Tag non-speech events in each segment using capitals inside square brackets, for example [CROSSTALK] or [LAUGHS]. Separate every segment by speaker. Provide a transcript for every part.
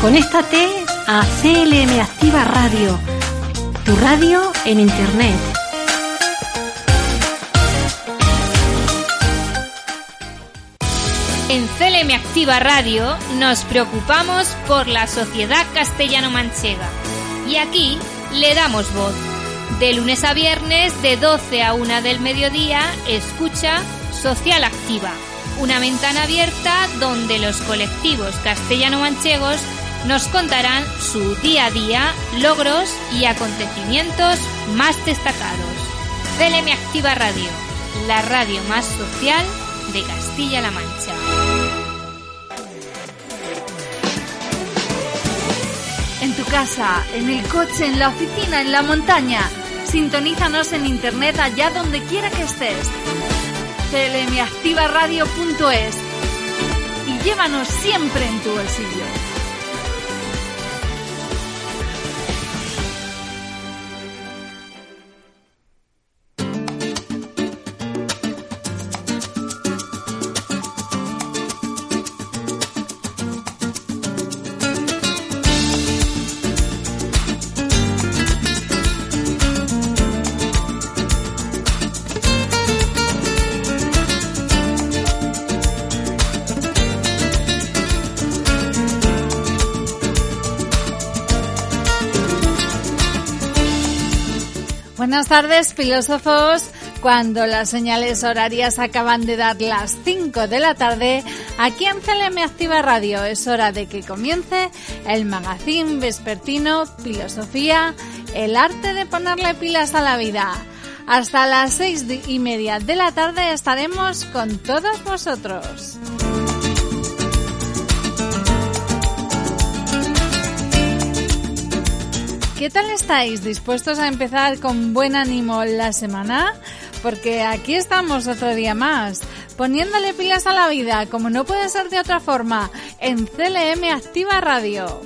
Speaker 1: Conéctate a CLM Activa Radio, tu radio en Internet.
Speaker 2: En CLM Activa Radio nos preocupamos por la sociedad castellano-manchega y aquí le damos voz. De lunes a viernes, de 12 a 1 del mediodía, escucha Social Activa, una ventana abierta donde los colectivos castellano-manchegos nos contarán su día a día, logros y acontecimientos más destacados. CLM Activa Radio, la radio más social de Castilla-La Mancha.
Speaker 3: En tu casa, en el coche, en la oficina, en la montaña. Sintonízanos en internet allá donde quiera que estés. clmactivaradio.es y llévanos siempre en tu bolsillo. Tardes, filósofos. Cuando las señales horarias acaban de dar las 5 de la tarde, aquí en CLM Activa Radio es hora de que comience el magazine vespertino Filosofía, el arte de ponerle pilas a la vida. Hasta las seis y media de la tarde estaremos con todos vosotros. ¿Qué tal estáis? ¿Dispuestos a empezar con buen ánimo la semana? Porque aquí estamos otro día más, poniéndole pilas a la vida, como no puede ser de otra forma, en CLM Activa Radio.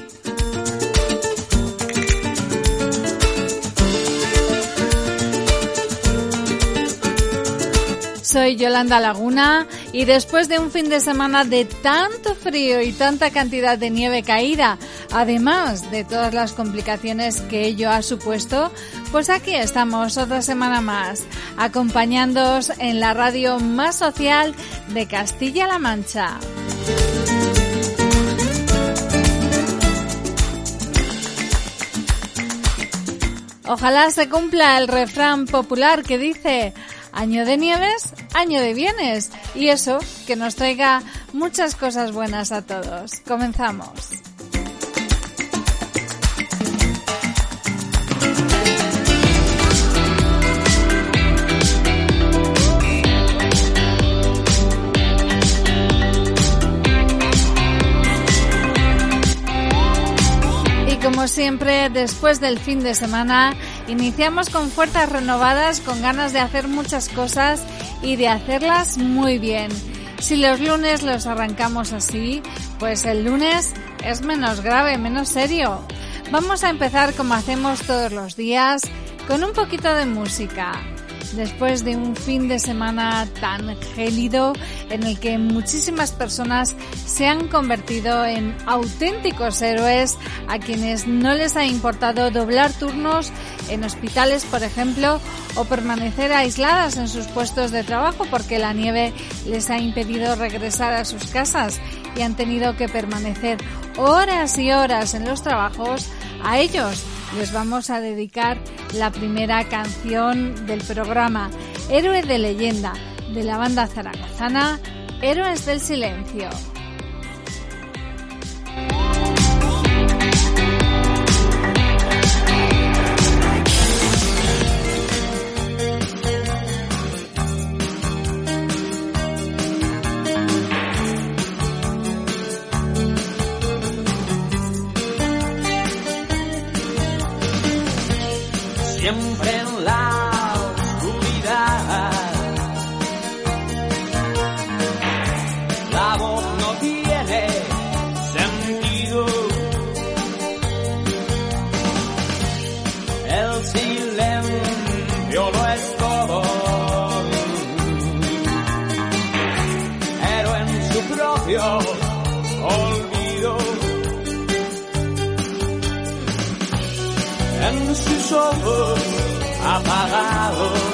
Speaker 3: Soy Yolanda Laguna y después de un fin de semana de tanto frío y tanta cantidad de nieve caída, además de todas las complicaciones que ello ha supuesto, pues aquí estamos otra semana más, acompañándoos en la radio más social de Castilla-La Mancha. Ojalá se cumpla el refrán popular que dice Año de nieves, año de bienes. Y eso, que nos traiga muchas cosas buenas a todos. Comenzamos. Como siempre, después del fin de semana, Iniciamos con fuerzas renovadas, con ganas de hacer muchas cosas y de hacerlas muy bien. Si los lunes los arrancamos así, pues el lunes es menos grave, menos serio. Vamos a empezar como hacemos todos los días, con un poquito de música después de un fin de semana tan gélido en el que muchísimas personas se han convertido en auténticos héroes a quienes no les ha importado doblar turnos en hospitales, por ejemplo, o permanecer aisladas en sus puestos de trabajo porque la nieve les ha impedido regresar a sus casas y han tenido que permanecer horas y horas en los trabajos, a ellos les vamos a dedicar la primera canción del programa, Héroe de leyenda, de la banda zaragozana Héroes del Silencio.
Speaker 4: Siempre sus ojos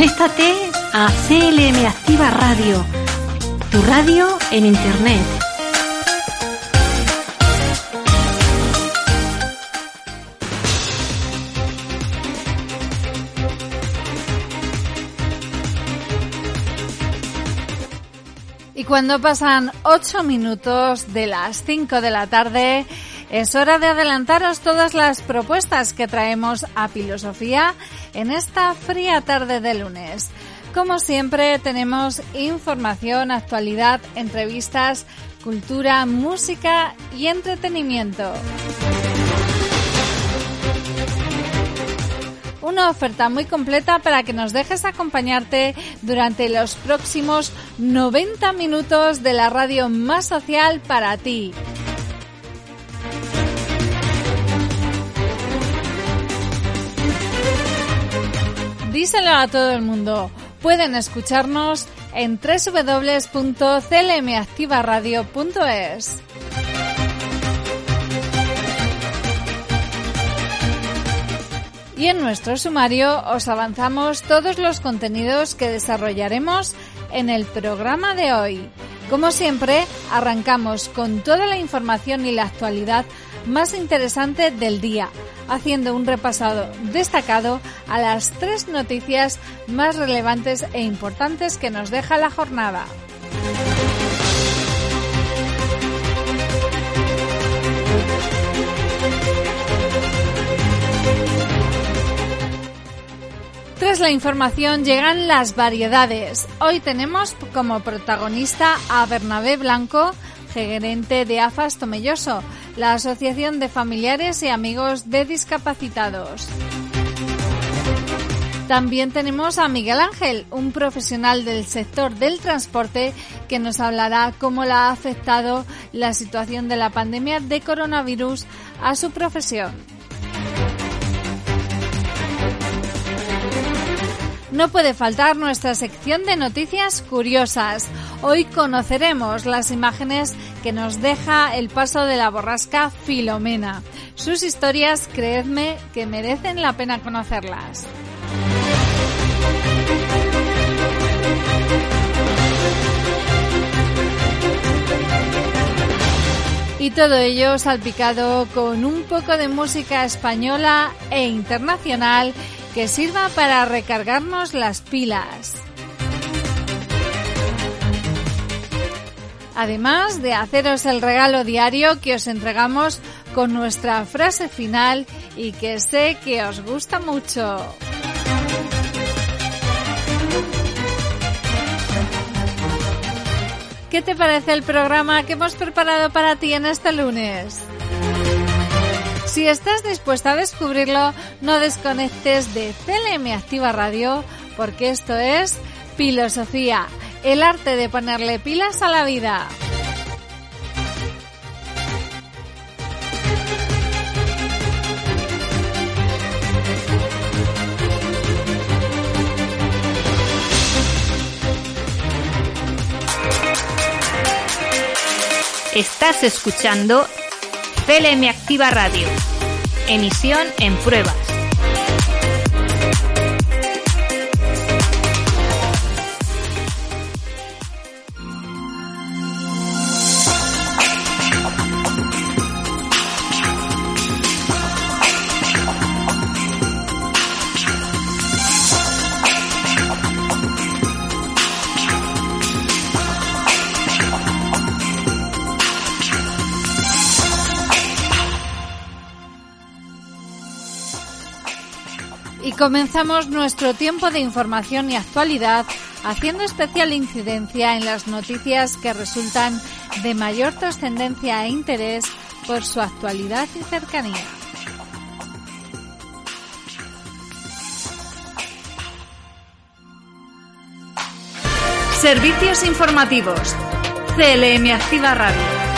Speaker 1: Conéctate a CLM Activa Radio, tu radio en Internet.
Speaker 3: Y cuando pasan 8 minutos de las 5 de la tarde, es hora de adelantaros todas las propuestas que traemos a Filosofía en esta fría tarde de lunes. Como siempre, tenemos información, actualidad, entrevistas, cultura, música y entretenimiento. Una oferta muy completa para que nos dejes acompañarte durante los próximos 90 minutos de la radio más social para ti. Díselo a todo el mundo. pueden escucharnos en www.clmactivaradio.es. Y en nuestro sumario os avanzamos todos los contenidos que desarrollaremos en el programa de hoy. Como siempre, arrancamos con toda la información y la actualidad más interesante del día, haciendo un repasado destacado a las tres noticias más relevantes e importantes que nos deja la jornada. Tras la información llegan las variedades. Hoy tenemos como protagonista a Bernabé Blanco, gerente de AFAS Tomelloso, la Asociación de Familiares y Amigos de Discapacitados. También tenemos a Miguel Ángel, un profesional del sector del transporte que nos hablará cómo la ha afectado la situación de la pandemia de coronavirus a su profesión. No puede faltar nuestra sección de noticias curiosas. Hoy conoceremos las imágenes que nos deja el paso de la borrasca Filomena. Sus historias, creedme, que merecen la pena conocerlas. Y todo ello salpicado con un poco de música española e internacional que sirva para recargarnos las pilas. Además de haceros el regalo diario que os entregamos con nuestra frase final y que sé que os gusta mucho. ¿Qué te parece el programa que hemos preparado para ti en este lunes? Si estás dispuesta a descubrirlo, no desconectes de CLM Activa Radio porque esto es Filosofía, el arte de ponerle pilas a la vida.
Speaker 2: Estás escuchando CLM Activa Radio. Emisión en pruebas.
Speaker 3: Comenzamos nuestro tiempo de información y actualidad haciendo especial incidencia en las noticias que resultan de mayor trascendencia e interés por su actualidad y cercanía. Servicios informativos. CLM Activa Radio.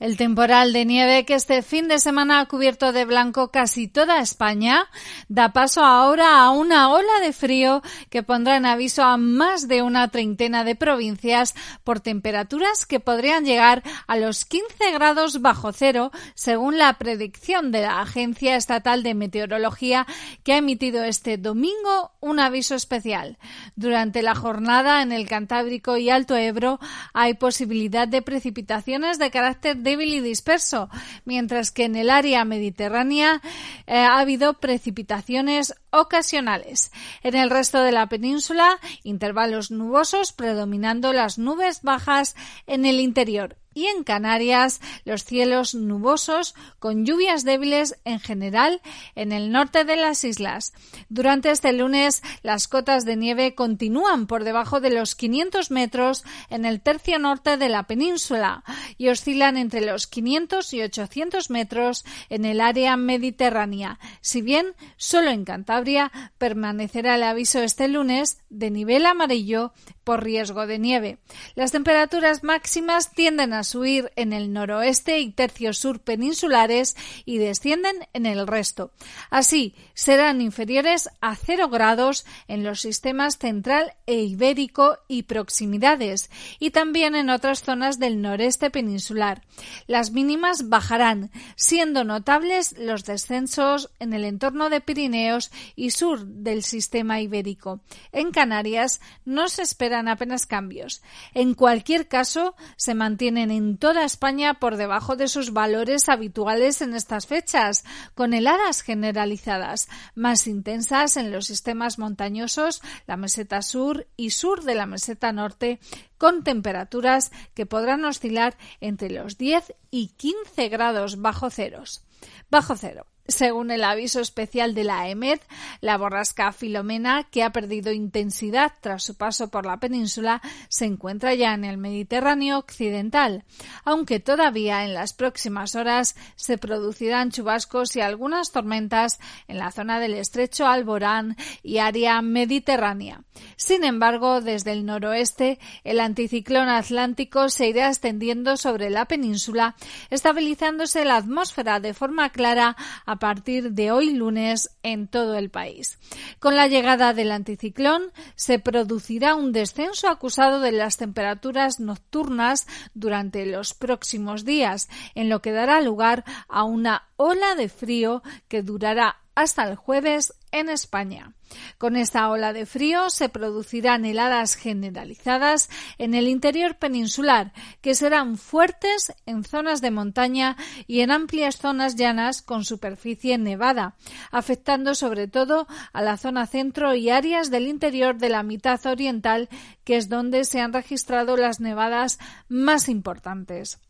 Speaker 3: El temporal de nieve que este fin de semana ha cubierto de blanco casi toda España da paso ahora a una ola de frío que pondrá en aviso a más de una treintena de provincias por temperaturas que podrían llegar a los 15 grados bajo cero según la predicción de la Agencia Estatal de Meteorología que ha emitido este domingo un aviso especial. Durante la jornada en el Cantábrico y Alto Ebro hay posibilidad de precipitaciones de carácter de y disperso, mientras que en el área mediterránea eh, ha habido precipitaciones ocasionales. En el resto de la península, intervalos nubosos predominando las nubes bajas en el interior y en Canarias los cielos nubosos con lluvias débiles en general en el norte de las islas. Durante este lunes las cotas de nieve continúan por debajo de los 500 metros en el tercio norte de la península y oscilan entre los 500 y 800 metros en el área mediterránea, si bien solo en Cantabria permanecerá el aviso este lunes de nivel amarillo por riesgo de nieve. Las temperaturas máximas tienden a subir en el noroeste y tercios sur peninsulares y descienden en el resto. Así, serán inferiores a 0 grados en los sistemas central e ibérico y proximidades y también en otras zonas del noreste peninsular. Las mínimas bajarán, siendo notables los descensos en el entorno de Pirineos y sur del sistema ibérico. En Canarias no se esperan apenas cambios. En cualquier caso, se mantienen en toda España por debajo de sus valores habituales en estas fechas, con heladas generalizadas, más intensas en los sistemas montañosos, la meseta sur y sur de la meseta norte, con temperaturas que podrán oscilar entre los 10 y 15 grados bajo ceros. Bajo cero. Según el aviso especial de la EMED, la borrasca Filomena, que ha perdido intensidad tras su paso por la península, se encuentra ya en el Mediterráneo occidental, aunque todavía en las próximas horas se producirán chubascos y algunas tormentas en la zona del estrecho Alborán y área mediterránea. Sin embargo, desde el noroeste, el anticiclón atlántico se irá extendiendo sobre la península, estabilizándose la atmósfera de forma clara a a partir de hoy lunes en todo el país. Con la llegada del anticiclón se producirá un descenso acusado de las temperaturas nocturnas durante los próximos días, en lo que dará lugar a una ola de frío que durará hasta el jueves en España. Con esta ola de frío se producirán heladas generalizadas en el interior peninsular, que serán fuertes en zonas de montaña y en amplias zonas llanas con superficie nevada, afectando sobre todo a la zona centro y áreas del interior de la mitad oriental, que es donde se han registrado las nevadas más importantes.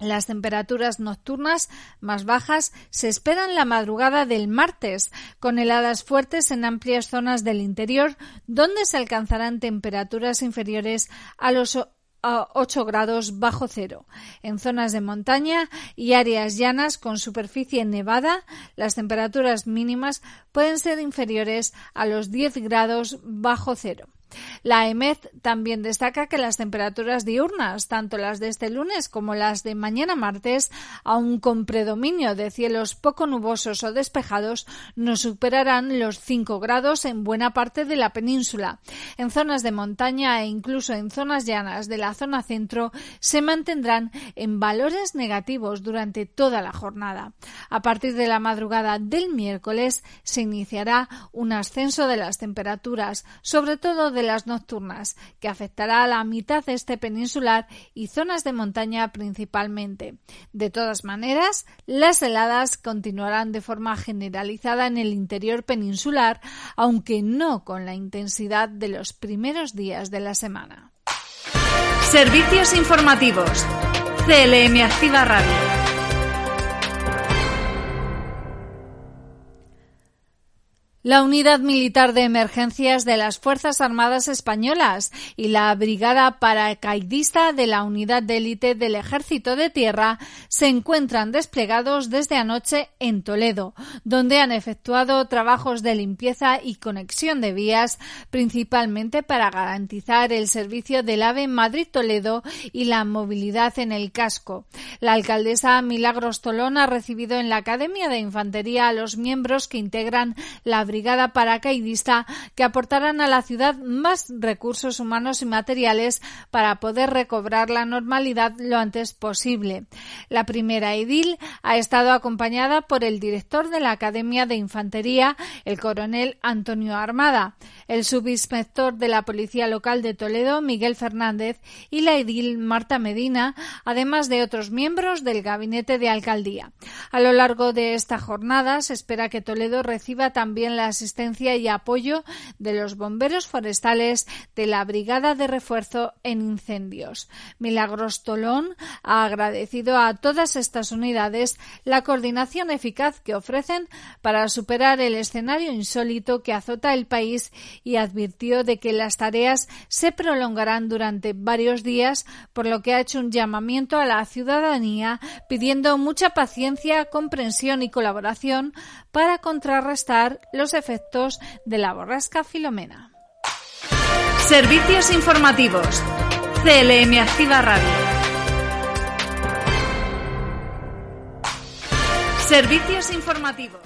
Speaker 3: Las temperaturas nocturnas más bajas se esperan la madrugada del martes, con heladas fuertes en amplias zonas del interior, donde se alcanzarán temperaturas inferiores a los 8 grados bajo cero. En zonas de montaña y áreas llanas con superficie nevada, las temperaturas mínimas pueden ser inferiores a los 10 grados bajo cero. La EMED también destaca que las temperaturas diurnas, tanto las de este lunes como las de mañana martes, aun con predominio de cielos poco nubosos o despejados, no superarán los 5 grados en buena parte de la península. En zonas de montaña e incluso en zonas llanas de la zona centro se mantendrán en valores negativos durante toda la jornada. A partir de la madrugada del miércoles se iniciará un ascenso de las temperaturas, sobre todo de las nocturnas, que afectará a la mitad este peninsular y zonas de montaña principalmente. De todas maneras, las heladas continuarán de forma generalizada en el interior peninsular, aunque no con la intensidad de los primeros días de la semana.
Speaker 1: Servicios informativos. CLM Activa Radio.
Speaker 3: La Unidad Militar de Emergencias de las Fuerzas Armadas Españolas y la Brigada Paracaidista de la Unidad de Élite del Ejército de Tierra se encuentran desplegados desde anoche en Toledo, donde han efectuado trabajos de limpieza y conexión de vías, principalmente para garantizar el servicio del AVE Madrid-Toledo y la movilidad en el casco. La alcaldesa Milagros Tolón ha recibido en la Academia de Infantería a los miembros que integran la paracaidista que aportarán a la ciudad más recursos humanos y materiales para poder recobrar la normalidad lo antes posible. La primera edil ha estado acompañada por el director de la Academia de Infantería, el coronel Antonio Armada, el subinspector de la Policía Local de Toledo, Miguel Fernández, y la edil Marta Medina, además de otros miembros del gabinete de alcaldía. A lo largo de esta jornada se espera que Toledo reciba también la asistencia y apoyo de los bomberos forestales de la Brigada de Refuerzo en Incendios. Milagros Tolón ha agradecido a todas estas unidades la coordinación eficaz que ofrecen para superar el escenario insólito que azota el país y advirtió de que las tareas se prolongarán durante varios días, por lo que ha hecho un llamamiento a la ciudadanía pidiendo mucha paciencia, comprensión y colaboración para contrarrestar los efectos de la borrasca Filomena.
Speaker 1: Servicios informativos. CLM Activa Radio. Servicios informativos.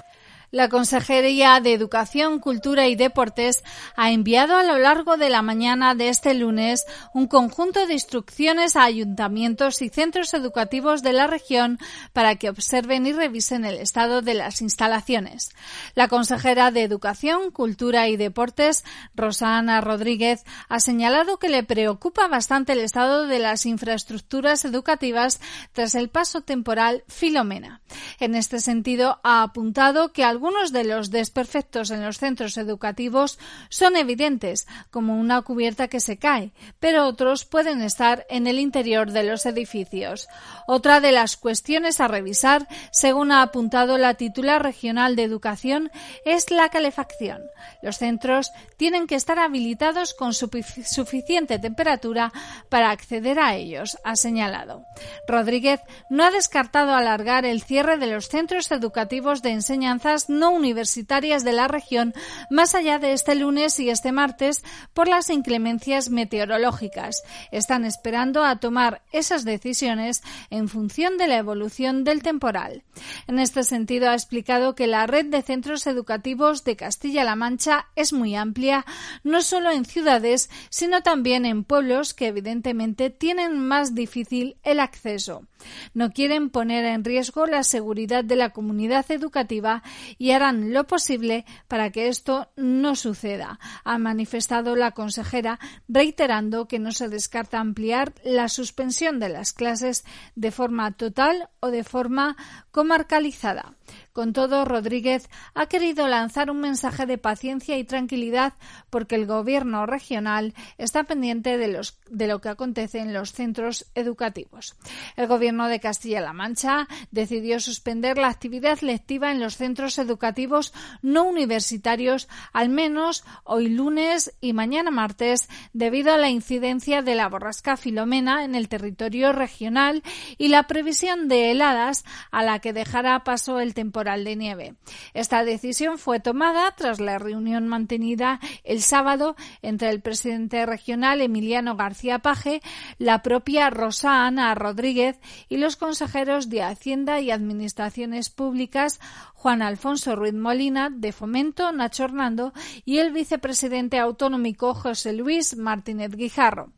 Speaker 3: La Consejería de Educación, Cultura y Deportes ha enviado a lo largo de la mañana de este lunes un conjunto de instrucciones a ayuntamientos y centros educativos de la región para que observen y revisen el estado de las instalaciones. La consejera de Educación, Cultura y Deportes, Rosana Rodríguez, ha señalado que le preocupa bastante el estado de las infraestructuras educativas tras el paso temporal Filomena. En este sentido, ha apuntado que algunos de los desperfectos en los centros educativos son evidentes, como una cubierta que se cae, pero otros pueden estar en el interior de los edificios. Otra de las cuestiones a revisar, según ha apuntado la titular regional de educación, es la calefacción. Los centros tienen que estar habilitados con suficiente temperatura para acceder a ellos, ha señalado. Rodríguez no ha descartado alargar el cierre de los centros educativos de enseñanzas no universitarias de la región más allá de este lunes y este martes por las inclemencias meteorológicas. Están esperando a tomar esas decisiones en función de la evolución del temporal. En este sentido, ha explicado que la red de centros educativos de Castilla-La Mancha es muy amplia, no solo en ciudades, sino también en pueblos que evidentemente tienen más difícil el acceso. No quieren poner en riesgo la seguridad de la comunidad educativa y harán lo posible para que esto no suceda, ha manifestado la consejera, reiterando que no se descarta ampliar la suspensión de las clases de forma total o de forma comarcalizada. Con todo, Rodríguez ha querido lanzar un mensaje de paciencia y tranquilidad porque el Gobierno regional está pendiente de, lo que acontece en los centros educativos. El Gobierno de Castilla-La Mancha decidió suspender la actividad lectiva en los centros educativos no universitarios al menos hoy lunes y mañana martes debido a la incidencia de la borrasca Filomena en el territorio regional y la previsión de heladas a la que dejará paso el temporal de nieve. Esta decisión fue tomada tras la reunión mantenida el sábado entre el presidente regional Emiliano García Paje, la propia Rosa Ana Rodríguez y los consejeros de Hacienda y Administraciones Públicas Juan Alfonso Ruiz Molina, de Fomento, Nacho Hernando, y el vicepresidente autonómico José Luis Martínez Guijarro.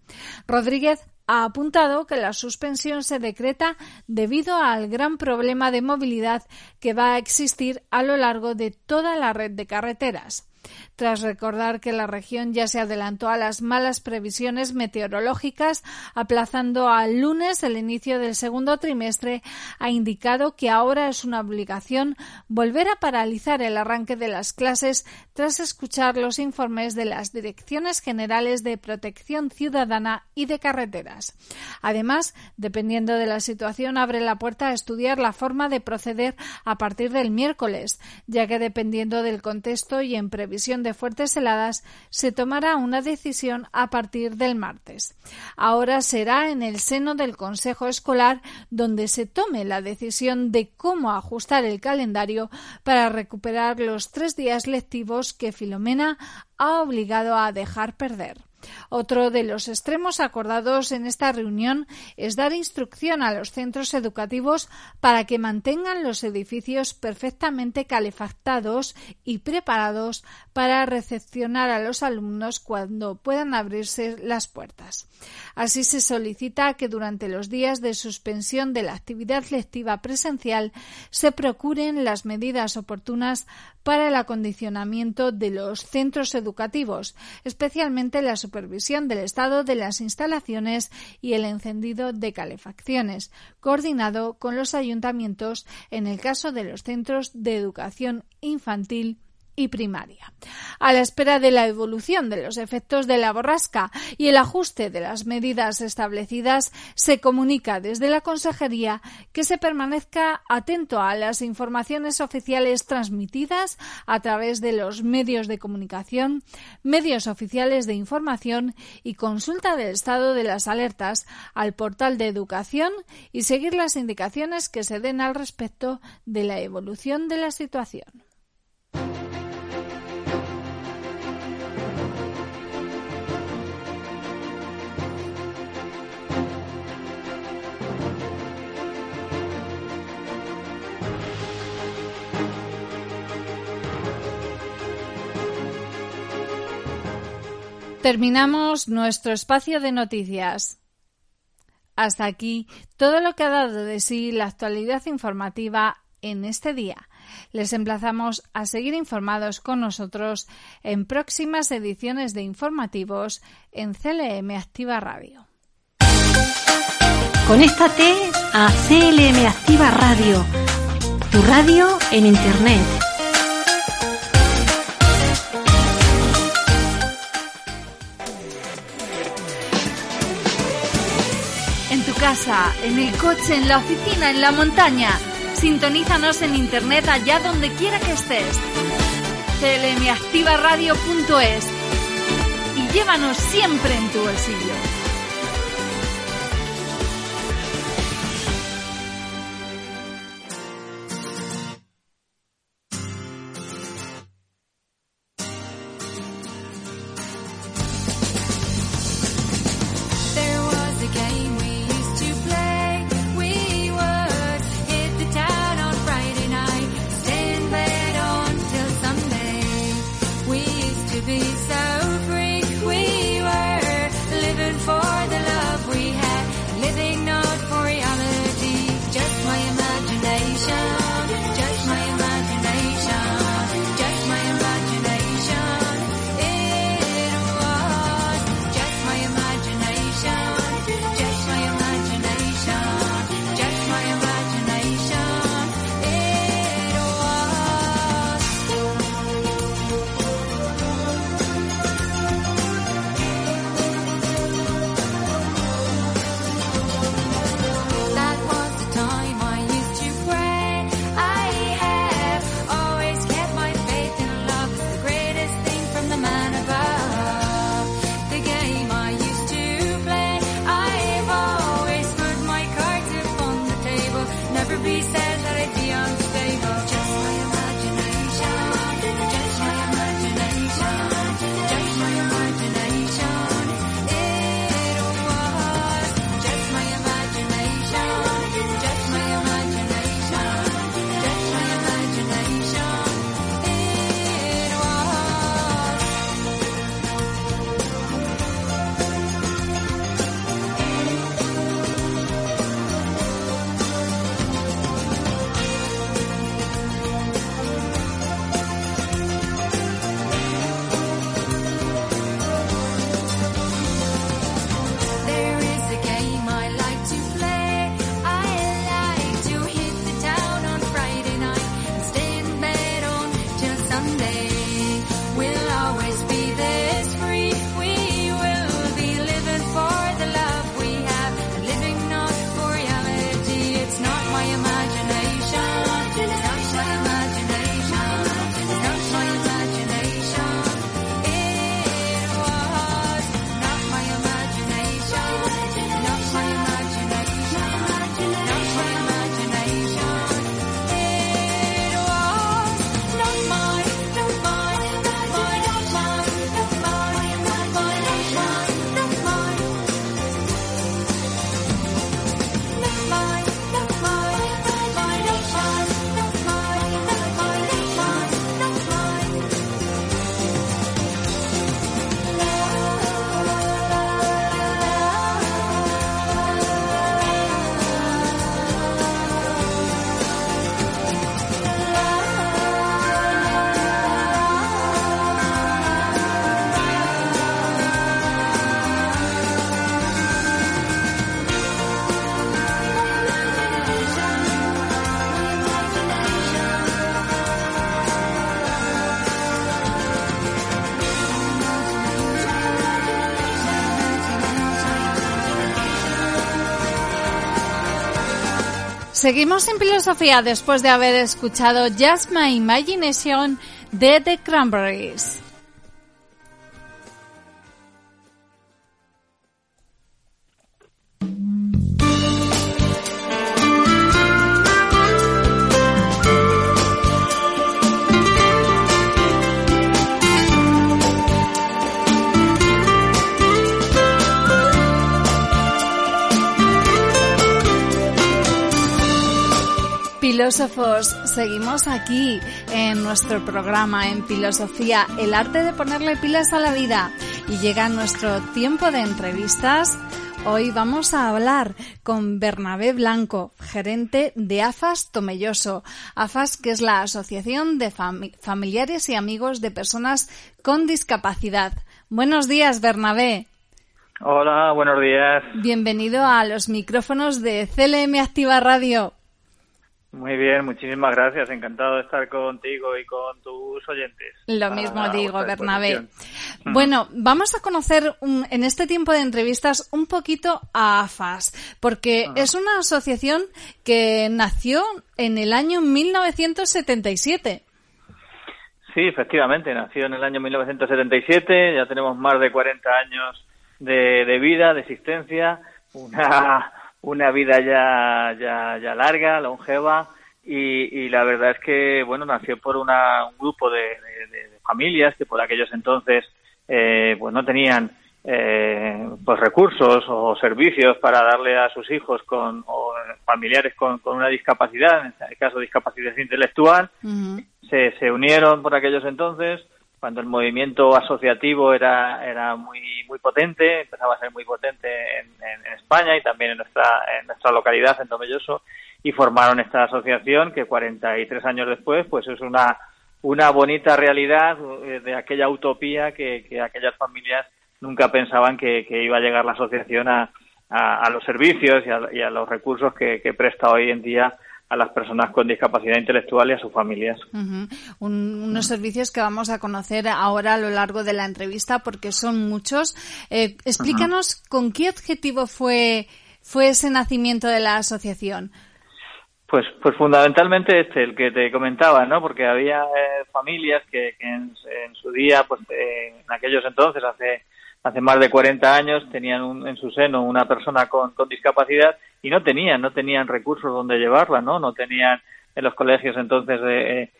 Speaker 3: Rodríguez ha apuntado que la suspensión se decreta debido al gran problema de movilidad que va a existir a lo largo de toda la red de carreteras tras recordar que la región ya se adelantó a las malas previsiones meteorológicas, aplazando al lunes el inicio del segundo trimestre, ha indicado que ahora es una obligación volver a paralizar el arranque de las clases tras escuchar los informes de las Direcciones Generales de Protección Ciudadana y de Carreteras. Además, dependiendo de la situación, abre la puerta a estudiar la forma de proceder a partir del miércoles, ya que dependiendo del contexto y en previsión de fuertes heladas, se tomará una decisión a partir del martes. Ahora será en el seno del Consejo Escolar donde se tome la decisión de cómo ajustar el calendario para recuperar los tres días lectivos que Filomena ha obligado a dejar perder. Otro de los extremos acordados en esta reunión es dar instrucción a los centros educativos para que mantengan los edificios perfectamente calefactados y preparados para recepcionar a los alumnos cuando puedan abrirse las puertas. Así se solicita que durante los días de suspensión de la actividad lectiva presencial se procuren las medidas oportunas para el acondicionamiento de los centros educativos, especialmente la supervisión del estado de las instalaciones y el encendido de calefacciones, coordinado con los ayuntamientos en el caso de los centros de educación infantil y primaria. A la espera de la evolución de los efectos de la borrasca y el ajuste de las medidas establecidas, se comunica desde la Consejería que se permanezca atento a las informaciones oficiales transmitidas a través de los medios de comunicación, medios oficiales de información y consulta del estado de las alertas al portal de educación y seguir las indicaciones que se den al respecto de la evolución de la situación.
Speaker 5: Terminamos nuestro espacio de noticias. Hasta aquí todo lo que ha dado de sí la actualidad informativa en este día. Les emplazamos a seguir informados con nosotros en próximas ediciones de informativos en CLM Activa Radio.
Speaker 1: Conéctate a CLM Activa Radio, tu radio en Internet.
Speaker 5: casa, en el coche, en la oficina, en la montaña. Sintonízanos en internet allá donde quiera que estés. clmactivaradio.es y llévanos siempre en tu bolsillo. Seguimos en filosofía después de haber escuchado Just My Imagination de The Cranberries.
Speaker 3: Filósofos, seguimos aquí en nuestro programa en Filosofía, el arte de ponerle pilas a la vida. Y llega nuestro tiempo de entrevistas. Hoy vamos a hablar con Bernabé Blanco, gerente de AFAS Tomelloso. AFAS, que es la Asociación de Fami- Familiares y Amigos de Personas con Discapacidad. Buenos días, Bernabé.
Speaker 6: Hola, buenos días.
Speaker 3: Bienvenido a los micrófonos de CLM Activa Radio.
Speaker 6: Muy bien, muchísimas gracias. Encantado de estar contigo y con tus oyentes.
Speaker 3: Lo mismo digo, Bernabé. Bueno, vamos a conocer un- en este tiempo de entrevistas un poquito a AFAS, porque es una asociación que nació en el año 1977.
Speaker 6: Sí, efectivamente, nació en el año 1977, ya tenemos más de 40 años de, de vida, de existencia, una, una vida ya, ya, ya larga, longeva, y, y la verdad es que, bueno, nació por una, un grupo de, de- de- de familias que por aquellos entonces, eh, pues no tenían eh, pues recursos o servicios para darle a sus hijos con o familiares con, con una discapacidad, en este caso discapacidad intelectual, se, se unieron por aquellos entonces cuando el movimiento asociativo era era muy muy potente empezaba a ser muy potente en, en- España y también en nuestra en nuestra localidad en Tomelloso y formaron esta asociación que 43 años después pues es una una bonita realidad eh, de aquella utopía que, que aquellas familias nunca pensaban que, que iba a llegar la asociación a, a, los servicios y a, y a los recursos que presta hoy en día a las personas con discapacidad intelectual y a sus familias.
Speaker 3: Un- unos servicios que vamos a conocer ahora a lo largo de la entrevista porque son muchos. Eh, explícanos con qué objetivo fue, fue ese nacimiento de la asociación.
Speaker 6: Pues, pues fundamentalmente este, el que te comentaba, ¿no? Porque había eh, familias que, que en, en su día, pues eh, en aquellos entonces, hace hace más de 40 años, tenían un- en su seno una persona con, con discapacidad y no tenían, no tenían recursos donde llevarla, ¿no? No tenían en los colegios entonces de, eh,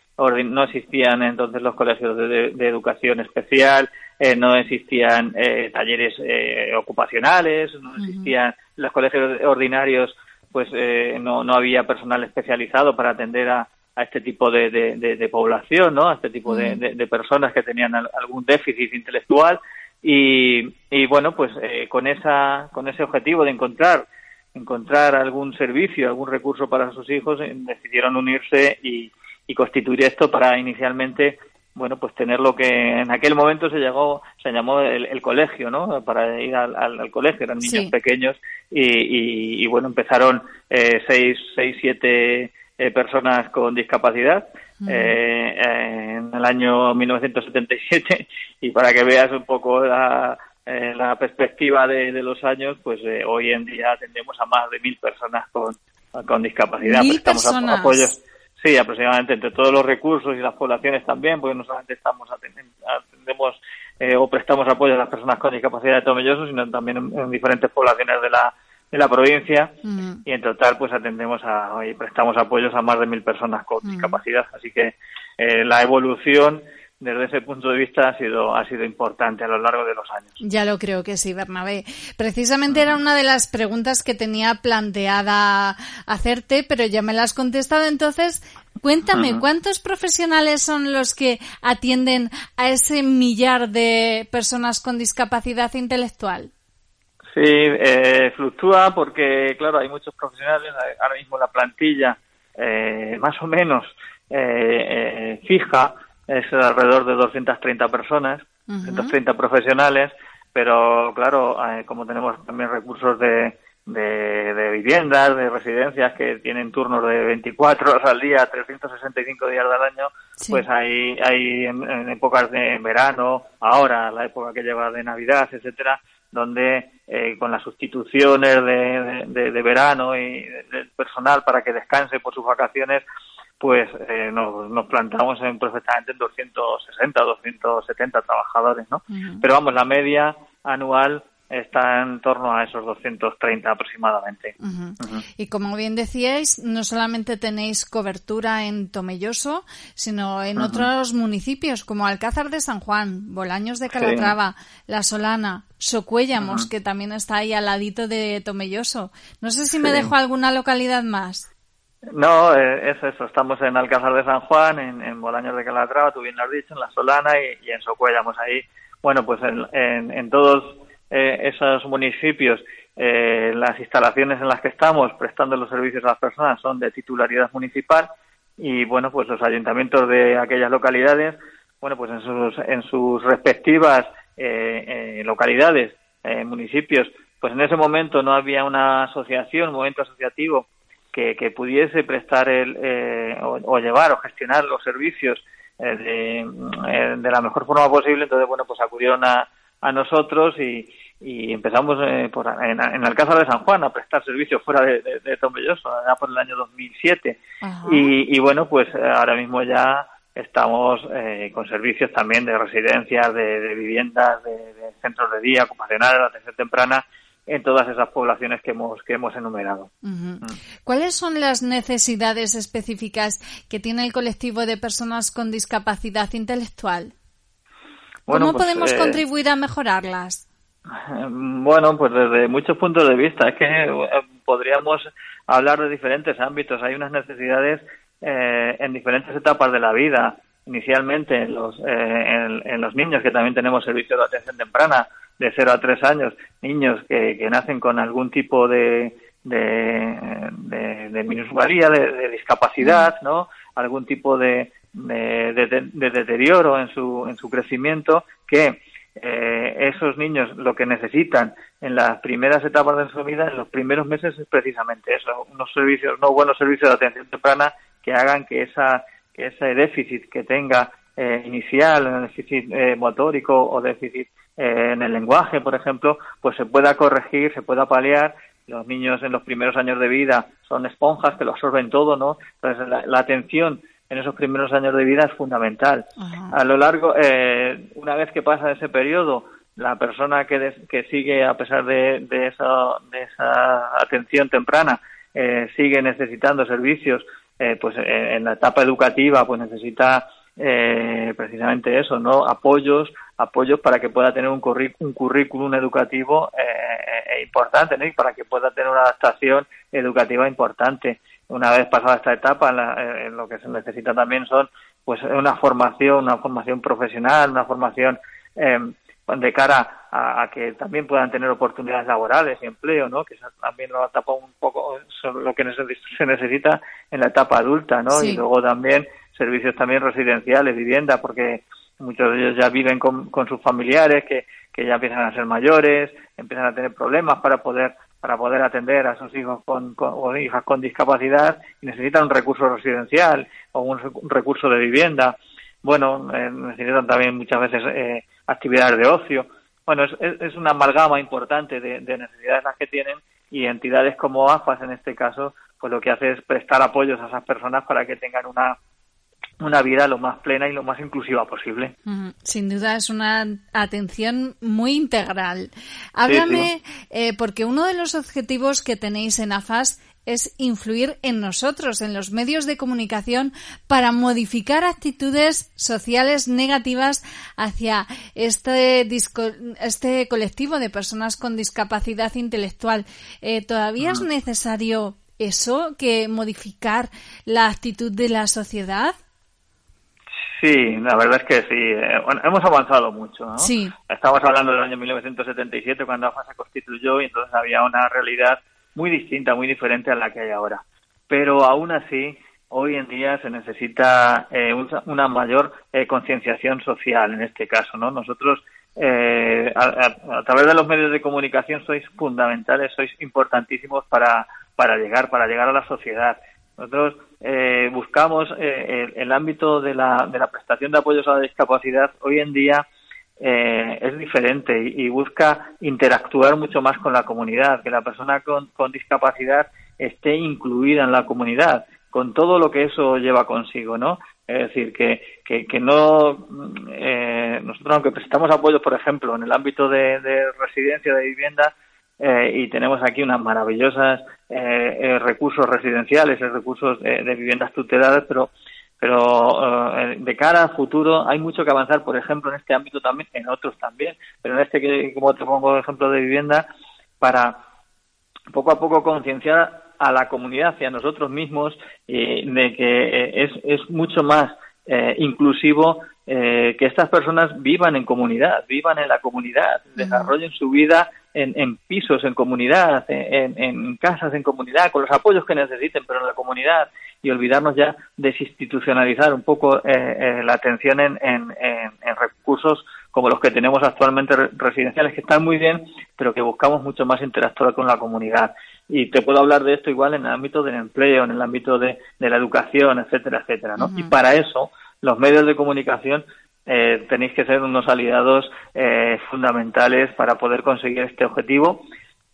Speaker 6: no existían entonces los colegios de, de- de educación especial, eh, no existían eh, talleres eh, ocupacionales, no existían los colegios ordinarios pues eh, no, no había personal especializado para atender a, a este tipo de, de- de- de población, ¿no? A este tipo de, personas que tenían al- algún déficit intelectual y, y bueno, pues eh, con esa con ese objetivo de encontrar encontrar algún servicio, algún recurso para sus hijos, eh, decidieron unirse y, y constituir esto para inicialmente bueno, pues tener lo que en aquel momento se llegó, se llamó el, el colegio, ¿no? Para ir al, al- al colegio, eran niños
Speaker 3: Sí.
Speaker 6: pequeños y, y- y, bueno, empezaron eh, seis, seis, siete eh, personas con discapacidad eh, eh, en el año 1977 y para que veas un poco la, eh, la perspectiva de, de los años, pues eh, hoy en día atendemos a más de mil personas con, con discapacidad.
Speaker 3: Mil personas.
Speaker 6: apoyos Sí, aproximadamente entre todos los recursos y las poblaciones también, porque no solamente estamos aten- atendemos eh, o prestamos apoyo a las personas con discapacidad de Tomelloso, sino también en, en diferentes poblaciones de la de la provincia
Speaker 3: Ujú.
Speaker 6: y en total pues atendemos a y prestamos apoyos a más de mil personas con discapacidad, así que eh, la evolución desde ese punto de vista ha sido ha sido importante a lo largo de los años.
Speaker 3: Ya lo creo que sí, Bernabé. Precisamente era una de las preguntas que tenía planteada hacerte, pero ya me la has contestado. Entonces, cuéntame, ¿cuántos profesionales son los que atienden a ese millar de personas con discapacidad intelectual?
Speaker 6: Sí, eh, fluctúa porque, claro, hay muchos profesionales. Ahora mismo la plantilla, eh, más o menos eh, eh, fija, es alrededor de 230 personas, 230 profesionales, pero claro, eh, como tenemos también recursos de, de, de viviendas, de residencias que tienen turnos de 24 horas al día, 365 días al año,
Speaker 3: Sí.
Speaker 6: pues hay, hay en, en épocas de verano, ahora la época que lleva de Navidad, etcétera, donde eh, con las sustituciones de, de- de- verano y de- del personal para que descanse por sus vacaciones, pues eh, nos, nos plantamos en perfectamente en 260, 270 trabajadores, ¿no? Pero vamos, la media anual está en torno a esos 230 aproximadamente.
Speaker 3: Y como bien decíais, no solamente tenéis cobertura en Tomelloso, sino en otros municipios como Alcázar de San Juan, Bolaños de Calatrava, La Solana, Socuéllamos, que también está ahí al ladito de Tomelloso. No sé si me dejo alguna localidad más.
Speaker 6: No, eh, es eso. Estamos en Alcázar de San Juan, en, en Bolaños de Calatrava, tú bien lo has dicho, en La Solana y, y en Socuellamos ahí. Bueno, pues en, en, en todos eh, esos municipios eh, las instalaciones en las que estamos prestando los servicios a las personas son de titularidad municipal y bueno, pues los ayuntamientos de aquellas localidades, bueno, pues en sus, en sus respectivas eh, eh, localidades, eh, municipios, pues en ese momento no había una asociación, un movimiento asociativo que, que pudiese prestar el, eh, o, o llevar o gestionar los servicios de, de la mejor forma posible, entonces bueno, pues acudieron a, a nosotros y, y empezamos eh, por, en, en Alcázar de San Juan a prestar servicios fuera de, de, de Tomelloso, ya por el año 2007.
Speaker 3: Ajá.
Speaker 6: Y, y bueno, pues eh, ahora mismo ya estamos eh, con servicios también de residencias, de, de viviendas, de, centros de día, ocupacionales, de atención temprana, en todas esas poblaciones que hemos, que hemos enumerado.
Speaker 3: Ujú. ¿Cuáles son las necesidades específicas que tiene el colectivo de personas con discapacidad intelectual?
Speaker 6: Bueno,
Speaker 3: ¿Cómo
Speaker 6: pues,
Speaker 3: podemos
Speaker 6: eh,
Speaker 3: contribuir a mejorarlas? [LAUGHS]
Speaker 6: Bueno, pues desde muchos puntos de vista. Es que eh, podríamos hablar de diferentes ámbitos. Hay unas necesidades eh, en diferentes etapas de la vida. Inicialmente en los, eh, en, los niños, que también tenemos servicios de atención temprana, de 0 a 3 años, niños que, que nacen con algún tipo de, de, de, minusvalía, de, discapacidad, ¿no? Algún tipo de- de deterioro en su, en su crecimiento que eh, esos niños lo que necesitan en las primeras etapas de su vida, en los primeros meses, es precisamente eso, unos servicios, unos buenos servicios de atención temprana que hagan que esa que ese déficit que tenga eh, inicial, déficit eh, motórico o déficit eh, en el lenguaje, por ejemplo, pues se pueda corregir, se pueda paliar. Los niños en los primeros años de vida son esponjas que lo absorben todo, ¿no? Entonces la atención en esos primeros años de vida es fundamental.
Speaker 3: Ajá.
Speaker 6: A lo largo, eh, una vez que pasa ese periodo, la persona que, des- que sigue, a pesar de, de, esa, de esa atención temprana, eh, sigue necesitando servicios, eh, pues eh, en la etapa educativa, pues necesita eh, precisamente eso, ¿no? Apoyos, apoyos para que pueda tener un, un currículum educativo eh, eh, importante, ¿no? Y para que pueda tener una adaptación educativa importante. Una vez pasada esta etapa, en la- eh, en lo que se necesita también son, pues, una formación, una formación profesional, una formación eh, de cara a, a que también puedan tener oportunidades laborales y empleo, ¿no? Que también lo etapa un poco lo que se necesita en la etapa adulta, ¿no?
Speaker 3: Sí.
Speaker 6: Y luego también servicios también residenciales, vivienda, porque muchos de ellos ya viven con, con sus familiares que, que ya empiezan a ser mayores, empiezan a tener problemas para poder para poder atender a sus hijos con, con- o hijas con discapacidad y necesitan un recurso residencial o un, un recurso de vivienda. Bueno, eh, necesitan también muchas veces eh, actividades de ocio. Bueno, es, es, es una amalgama importante de, de necesidades las que tienen y entidades como AFAS en este caso, pues lo que hace es prestar apoyos a esas personas para que tengan una una vida lo más plena y lo más inclusiva posible.
Speaker 3: Sin duda es una atención muy integral. Háblame, eh, porque uno de los objetivos que tenéis en AFAS es influir en nosotros, en los medios de comunicación, para modificar actitudes sociales negativas hacia este, disco- este colectivo de personas con discapacidad intelectual. Eh, ¿Todavía es necesario eso, que modificar la actitud de la sociedad?
Speaker 6: Sí, la verdad es que sí. Eh, bueno, hemos avanzado mucho. ¿no?
Speaker 3: Sí.
Speaker 6: Estamos hablando del año 1977 cuando AFA se constituyó y entonces había una realidad muy distinta, muy diferente a la que hay ahora. Pero aún así, hoy en día se necesita eh, un- una mayor eh, concienciación social en este caso, ¿no? Nosotros eh, a, a- a través de los medios de comunicación sois fundamentales, sois importantísimos para, para llegar, para llegar a la sociedad. Nosotros eh, buscamos eh, el, el ámbito de la, de la prestación de apoyos a la discapacidad hoy en día eh, es diferente y, busca interactuar mucho más con la comunidad, que la persona con, con discapacidad esté incluida en la comunidad, con todo lo que eso lleva consigo, ¿no? Es decir, que, que, que no, eh, nosotros aunque prestamos apoyos, por ejemplo, en el ámbito de residencia, de vivienda, eh, y tenemos aquí unas maravillosas eh, eh, recursos residenciales, eh, recursos de viviendas tuteladas, pero pero eh, de cara al futuro hay mucho que avanzar, por ejemplo, en este ámbito también, en otros también, pero en este que, como te pongo ejemplo de vivienda, para poco a poco concienciar a la comunidad y a nosotros mismos eh, de que eh, es, es mucho más eh, inclusivo eh, que estas personas vivan en comunidad, vivan en la comunidad, desarrollen su vida en, en pisos, en comunidad, en, en casas, en comunidad, con los apoyos que necesiten, pero en la comunidad y olvidarnos ya desinstitucionalizar un poco eh, eh, la atención en, en, en, recursos como los que tenemos actualmente re- residenciales, que están muy bien, pero que buscamos mucho más interactuar con la comunidad. Y te puedo hablar de esto igual en el ámbito del empleo, en el ámbito de, de la educación, etcétera, etcétera, ¿no? Y para eso, los medios de comunicación eh, tenéis que ser unos aliados eh, fundamentales para poder conseguir este objetivo,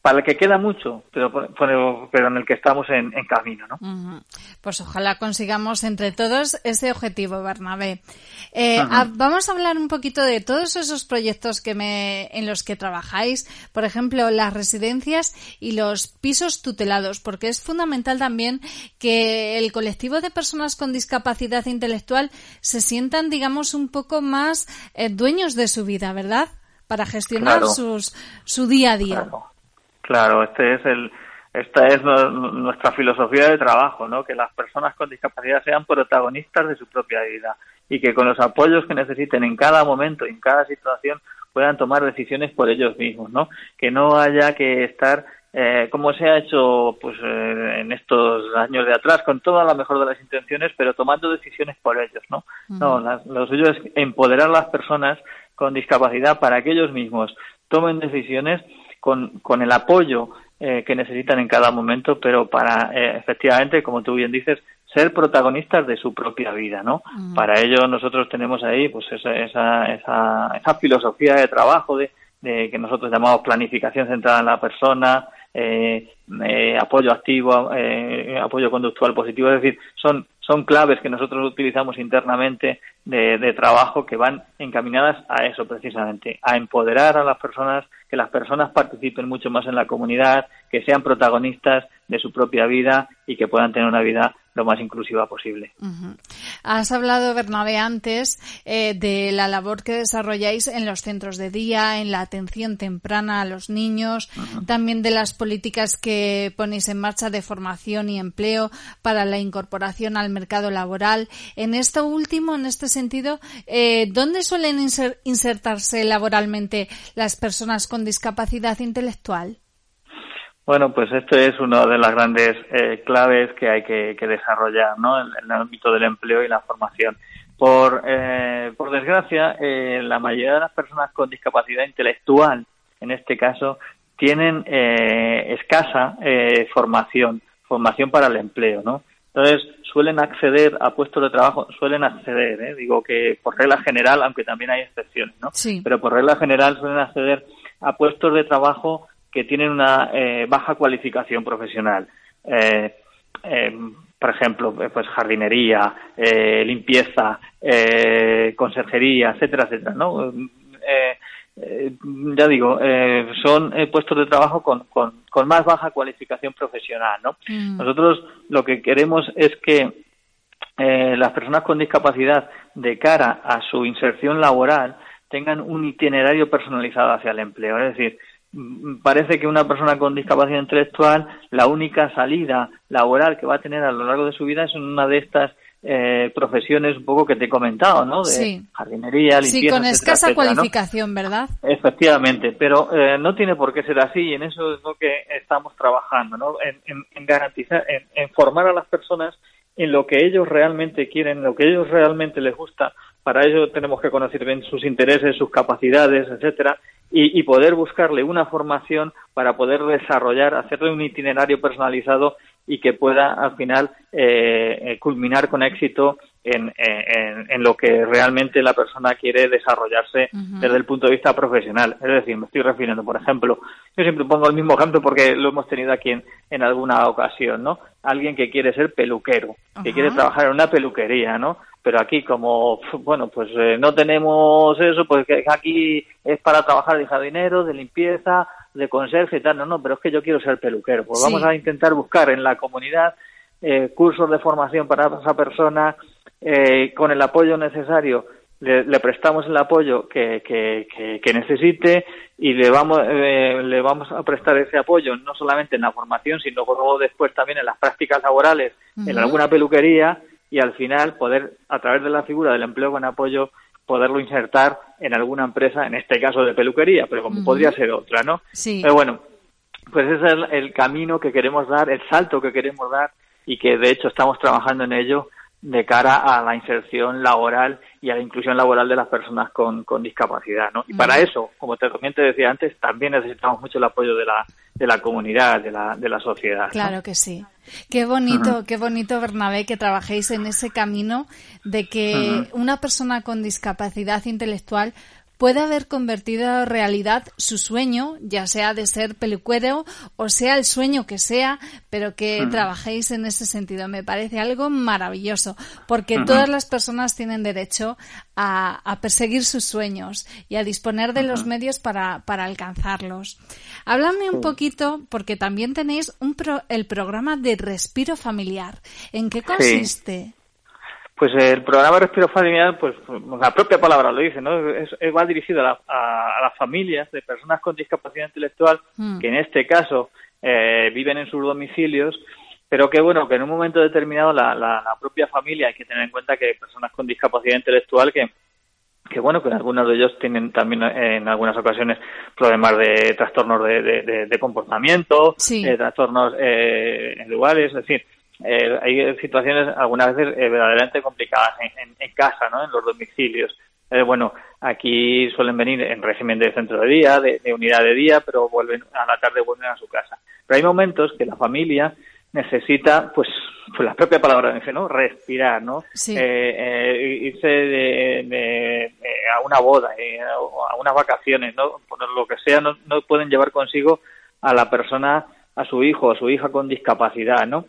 Speaker 6: para el que queda mucho, pero, pero, pero en el que estamos en, en camino, ¿no?
Speaker 3: Pues ojalá consigamos entre todos ese objetivo, Bernabé. Eh, a- vamos a hablar un poquito de todos esos proyectos que me, en los que trabajáis, por ejemplo, las residencias y los pisos tutelados, porque es fundamental también que el colectivo de personas con discapacidad intelectual se sientan, digamos, un poco más eh, dueños de su vida, ¿verdad? Para gestionar
Speaker 6: Claro.
Speaker 3: sus, su día a día.
Speaker 6: Claro, claro, este es el, esta es nu- nuestra filosofía de trabajo, ¿no? Que las personas con discapacidad sean protagonistas de su propia vida y que con los apoyos que necesiten en cada momento y en cada situación puedan tomar decisiones por ellos mismos, ¿no? Que no haya que estar eh, como se ha hecho pues eh, en estos años de atrás con toda la mejor de las intenciones pero tomando decisiones por ellos no no la- lo suyo es empoderar a las personas con discapacidad para que ellos mismos tomen decisiones con, con el apoyo eh, que necesitan en cada momento pero para eh, efectivamente como tú bien dices ser protagonistas de su propia vida no para ello nosotros tenemos ahí pues esa esa esa, esa filosofía de trabajo de de que nosotros llamamos planificación centrada en la persona, eh, eh, apoyo activo, eh, apoyo conductual positivo, es decir, son, son claves que nosotros utilizamos internamente de, de trabajo que van encaminadas a eso precisamente, a empoderar a las personas, que las personas participen mucho más en la comunidad, que sean protagonistas de su propia vida y que puedan tener una vida lo más inclusiva posible.
Speaker 3: Has hablado, Bernabé, antes eh, de la labor que desarrolláis en los centros de día, en la atención temprana a los niños, también de las políticas que ponéis en marcha de formación y empleo para la incorporación al mercado laboral. En esto último, en este sentido, eh, ¿dónde suelen inser- insertarse laboralmente las personas con discapacidad intelectual?
Speaker 6: Bueno, pues esto es una de las grandes eh, claves que hay que, que desarrollar, ¿no? En, en el ámbito del empleo y la formación. Por, eh, por desgracia, eh, la mayoría de las personas con discapacidad intelectual, en este caso, tienen eh, escasa eh, formación, formación para el empleo, ¿no? Entonces, suelen acceder a puestos de trabajo, suelen acceder, digo que por regla general, aunque también hay excepciones, ¿no?
Speaker 3: Sí.
Speaker 6: Pero por regla general suelen acceder a puestos de trabajo que tienen una eh, baja cualificación profesional. Eh, eh, por ejemplo, eh, pues jardinería, eh, limpieza, eh, conserjería, etcétera, etcétera, ¿no? Ya digo, son puestos de trabajo con, con, con más baja cualificación profesional, ¿no?
Speaker 3: Mm.
Speaker 6: Nosotros lo que queremos es que las personas con discapacidad de cara a su inserción laboral tengan un itinerario personalizado hacia el empleo. Es decir, mm, parece que una persona con discapacidad intelectual, la única salida laboral que va a tener a lo largo de su vida es en una de estas eh, profesiones un poco que te he comentado, ¿no? De
Speaker 3: Sí.
Speaker 6: jardinería, limpieza,
Speaker 3: Sí, con
Speaker 6: etcétera,
Speaker 3: escasa
Speaker 6: etcétera, ¿no?
Speaker 3: cualificación, ¿verdad?
Speaker 6: Efectivamente, pero eh, no tiene por qué ser así y en eso es lo que estamos trabajando, ¿no? En, en- en garantizar, en, en formar a las personas en lo que ellos realmente quieren, en lo que ellos realmente les gusta. Para ello tenemos que conocer bien sus intereses, sus capacidades, etcétera, y, poder buscarle una formación para poder desarrollar, hacerle un itinerario personalizado y que pueda al final eh, eh, culminar con éxito en, en- en lo que realmente la persona quiere desarrollarse desde el punto de vista profesional. Es decir, me estoy refiriendo, por ejemplo, yo siempre pongo el mismo ejemplo porque lo hemos tenido aquí en, en alguna ocasión, ¿no? Alguien que quiere ser peluquero, que quiere trabajar en una peluquería, ¿no? Pero aquí como, bueno, pues eh, no tenemos eso, pues que aquí es para trabajar de jardinero, de limpieza, de conserje y tal, no, no, pero es que yo quiero ser peluquero. Pues
Speaker 3: Sí.
Speaker 6: vamos a intentar buscar en la comunidad eh, cursos de formación para esa persona eh, con el apoyo necesario le, le prestamos el apoyo que, que, que, que necesite y le vamos eh, le vamos a prestar ese apoyo no solamente en la formación sino luego después también en las prácticas laborales en alguna peluquería y al final poder a través de la figura del empleo con apoyo poderlo insertar en alguna empresa en este caso de peluquería pero como podría ser otra no
Speaker 3: Sí.
Speaker 6: pero bueno pues ese es el, el camino que queremos dar, el salto que queremos dar y que de hecho estamos trabajando en ello de cara a la inserción laboral y a la inclusión laboral de las personas con, con discapacidad, ¿no? Y para eso, como te, también te decía antes, también necesitamos mucho el apoyo de la, de la comunidad, de la, de la sociedad. ¿no?
Speaker 3: Claro que sí. Qué bonito, qué bonito, Bernabé, que trabajéis en ese camino de que una persona con discapacidad intelectual pueda haber convertido en realidad su sueño, ya sea de ser peluquero o sea el sueño que sea, pero que trabajéis en ese sentido. Me parece algo maravilloso, porque todas las personas tienen derecho a, a perseguir sus sueños y a disponer de los medios para, para alcanzarlos. Háblame un poquito, porque también tenéis un pro- el programa de respiro familiar. ¿En qué consiste?
Speaker 6: Pues el programa Respiro Familiar, pues la propia palabra lo dice, ¿no? Es, es- va dirigido a, la- a- a las familias de personas con discapacidad intelectual
Speaker 3: Mm.
Speaker 6: que en este caso eh, viven en sus domicilios, pero que bueno, que en un momento determinado la, la- la propia familia hay que tener en cuenta que hay personas con discapacidad intelectual que que bueno, que algunos de ellos tienen también eh, en algunas ocasiones problemas de trastornos de, de- de- de comportamiento,
Speaker 3: Sí.
Speaker 6: eh, trastornos eh, individuales, es decir, eh, hay situaciones algunas veces eh, verdaderamente complicadas en, en- en casa, ¿no? En los domicilios. Eh, bueno, aquí suelen venir en régimen de centro de día, de, de unidad de día, pero vuelven a la tarde vuelven a su casa. Pero hay momentos que la familia necesita, pues, pues la propia palabra dice, ¿no? Respirar, ¿no?
Speaker 3: Sí.
Speaker 6: Eh, eh, irse de, de- a una boda, eh, a unas vacaciones, ¿no? Por lo que sea, no, no pueden llevar consigo a la persona, a su hijo, a su hija con discapacidad, ¿no?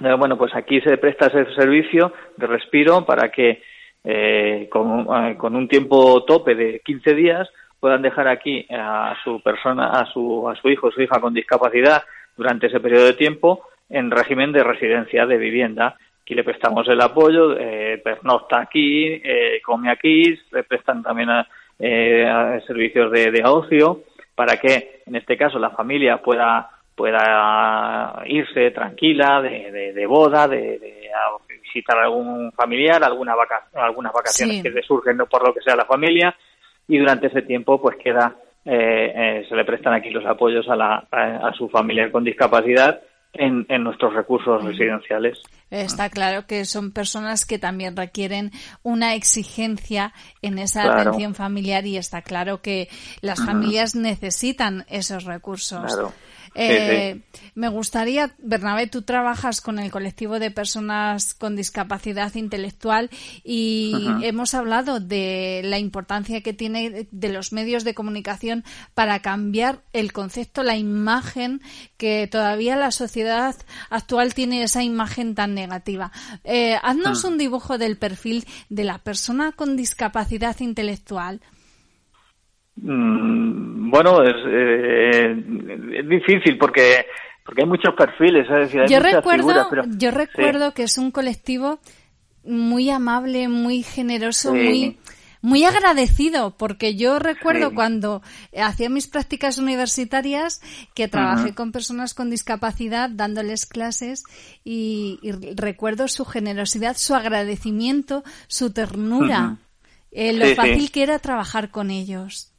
Speaker 6: Eh, bueno, pues aquí se presta ese servicio de respiro para que eh, con, eh, con un tiempo tope de 15 días puedan dejar aquí a su persona, a su, a su hijo su hija con discapacidad durante ese periodo de tiempo en régimen de residencia, de vivienda. Aquí le prestamos el apoyo, eh, pernocta aquí, eh, come aquí, le prestan también eh, servicios de ocio para que, en este caso, la familia pueda pueda irse tranquila de, de- de boda, de, de visitar a algún familiar, alguna vaca- algunas vacaciones
Speaker 3: Sí.
Speaker 6: que le surgen ¿no? por lo que sea la familia y durante ese tiempo pues queda eh, eh, se le prestan aquí los apoyos a, la, a, a su familiar con discapacidad en, en nuestros recursos residenciales.
Speaker 3: Está claro que son personas que también requieren una exigencia en esa
Speaker 6: Claro.
Speaker 3: atención familiar y está claro que las familias necesitan esos recursos.
Speaker 6: Claro. Sí,
Speaker 3: Eh, Me gustaría, Bernabé, tú trabajas con el colectivo de personas con discapacidad intelectual y hemos hablado de la importancia que tiene de los medios de comunicación para cambiar el concepto, la imagen que todavía la sociedad actual tiene esa imagen tan negativa. Eh, haznos un dibujo del perfil de la persona con discapacidad intelectual.
Speaker 6: Mm, bueno, es, eh, es difícil porque porque hay muchos perfiles, es decir, hay
Speaker 3: Yo
Speaker 6: muchas
Speaker 3: recuerdo,
Speaker 6: figuras, pero-
Speaker 3: yo
Speaker 6: Sí.
Speaker 3: recuerdo que es un colectivo muy amable, muy generoso,
Speaker 6: Sí.
Speaker 3: muy muy agradecido, porque yo recuerdo
Speaker 6: Sí.
Speaker 3: cuando hacía mis prácticas universitarias que trabajé con personas con discapacidad dándoles clases y, y recuerdo su generosidad, su agradecimiento, su ternura, eh, lo fácil que era trabajar con ellos.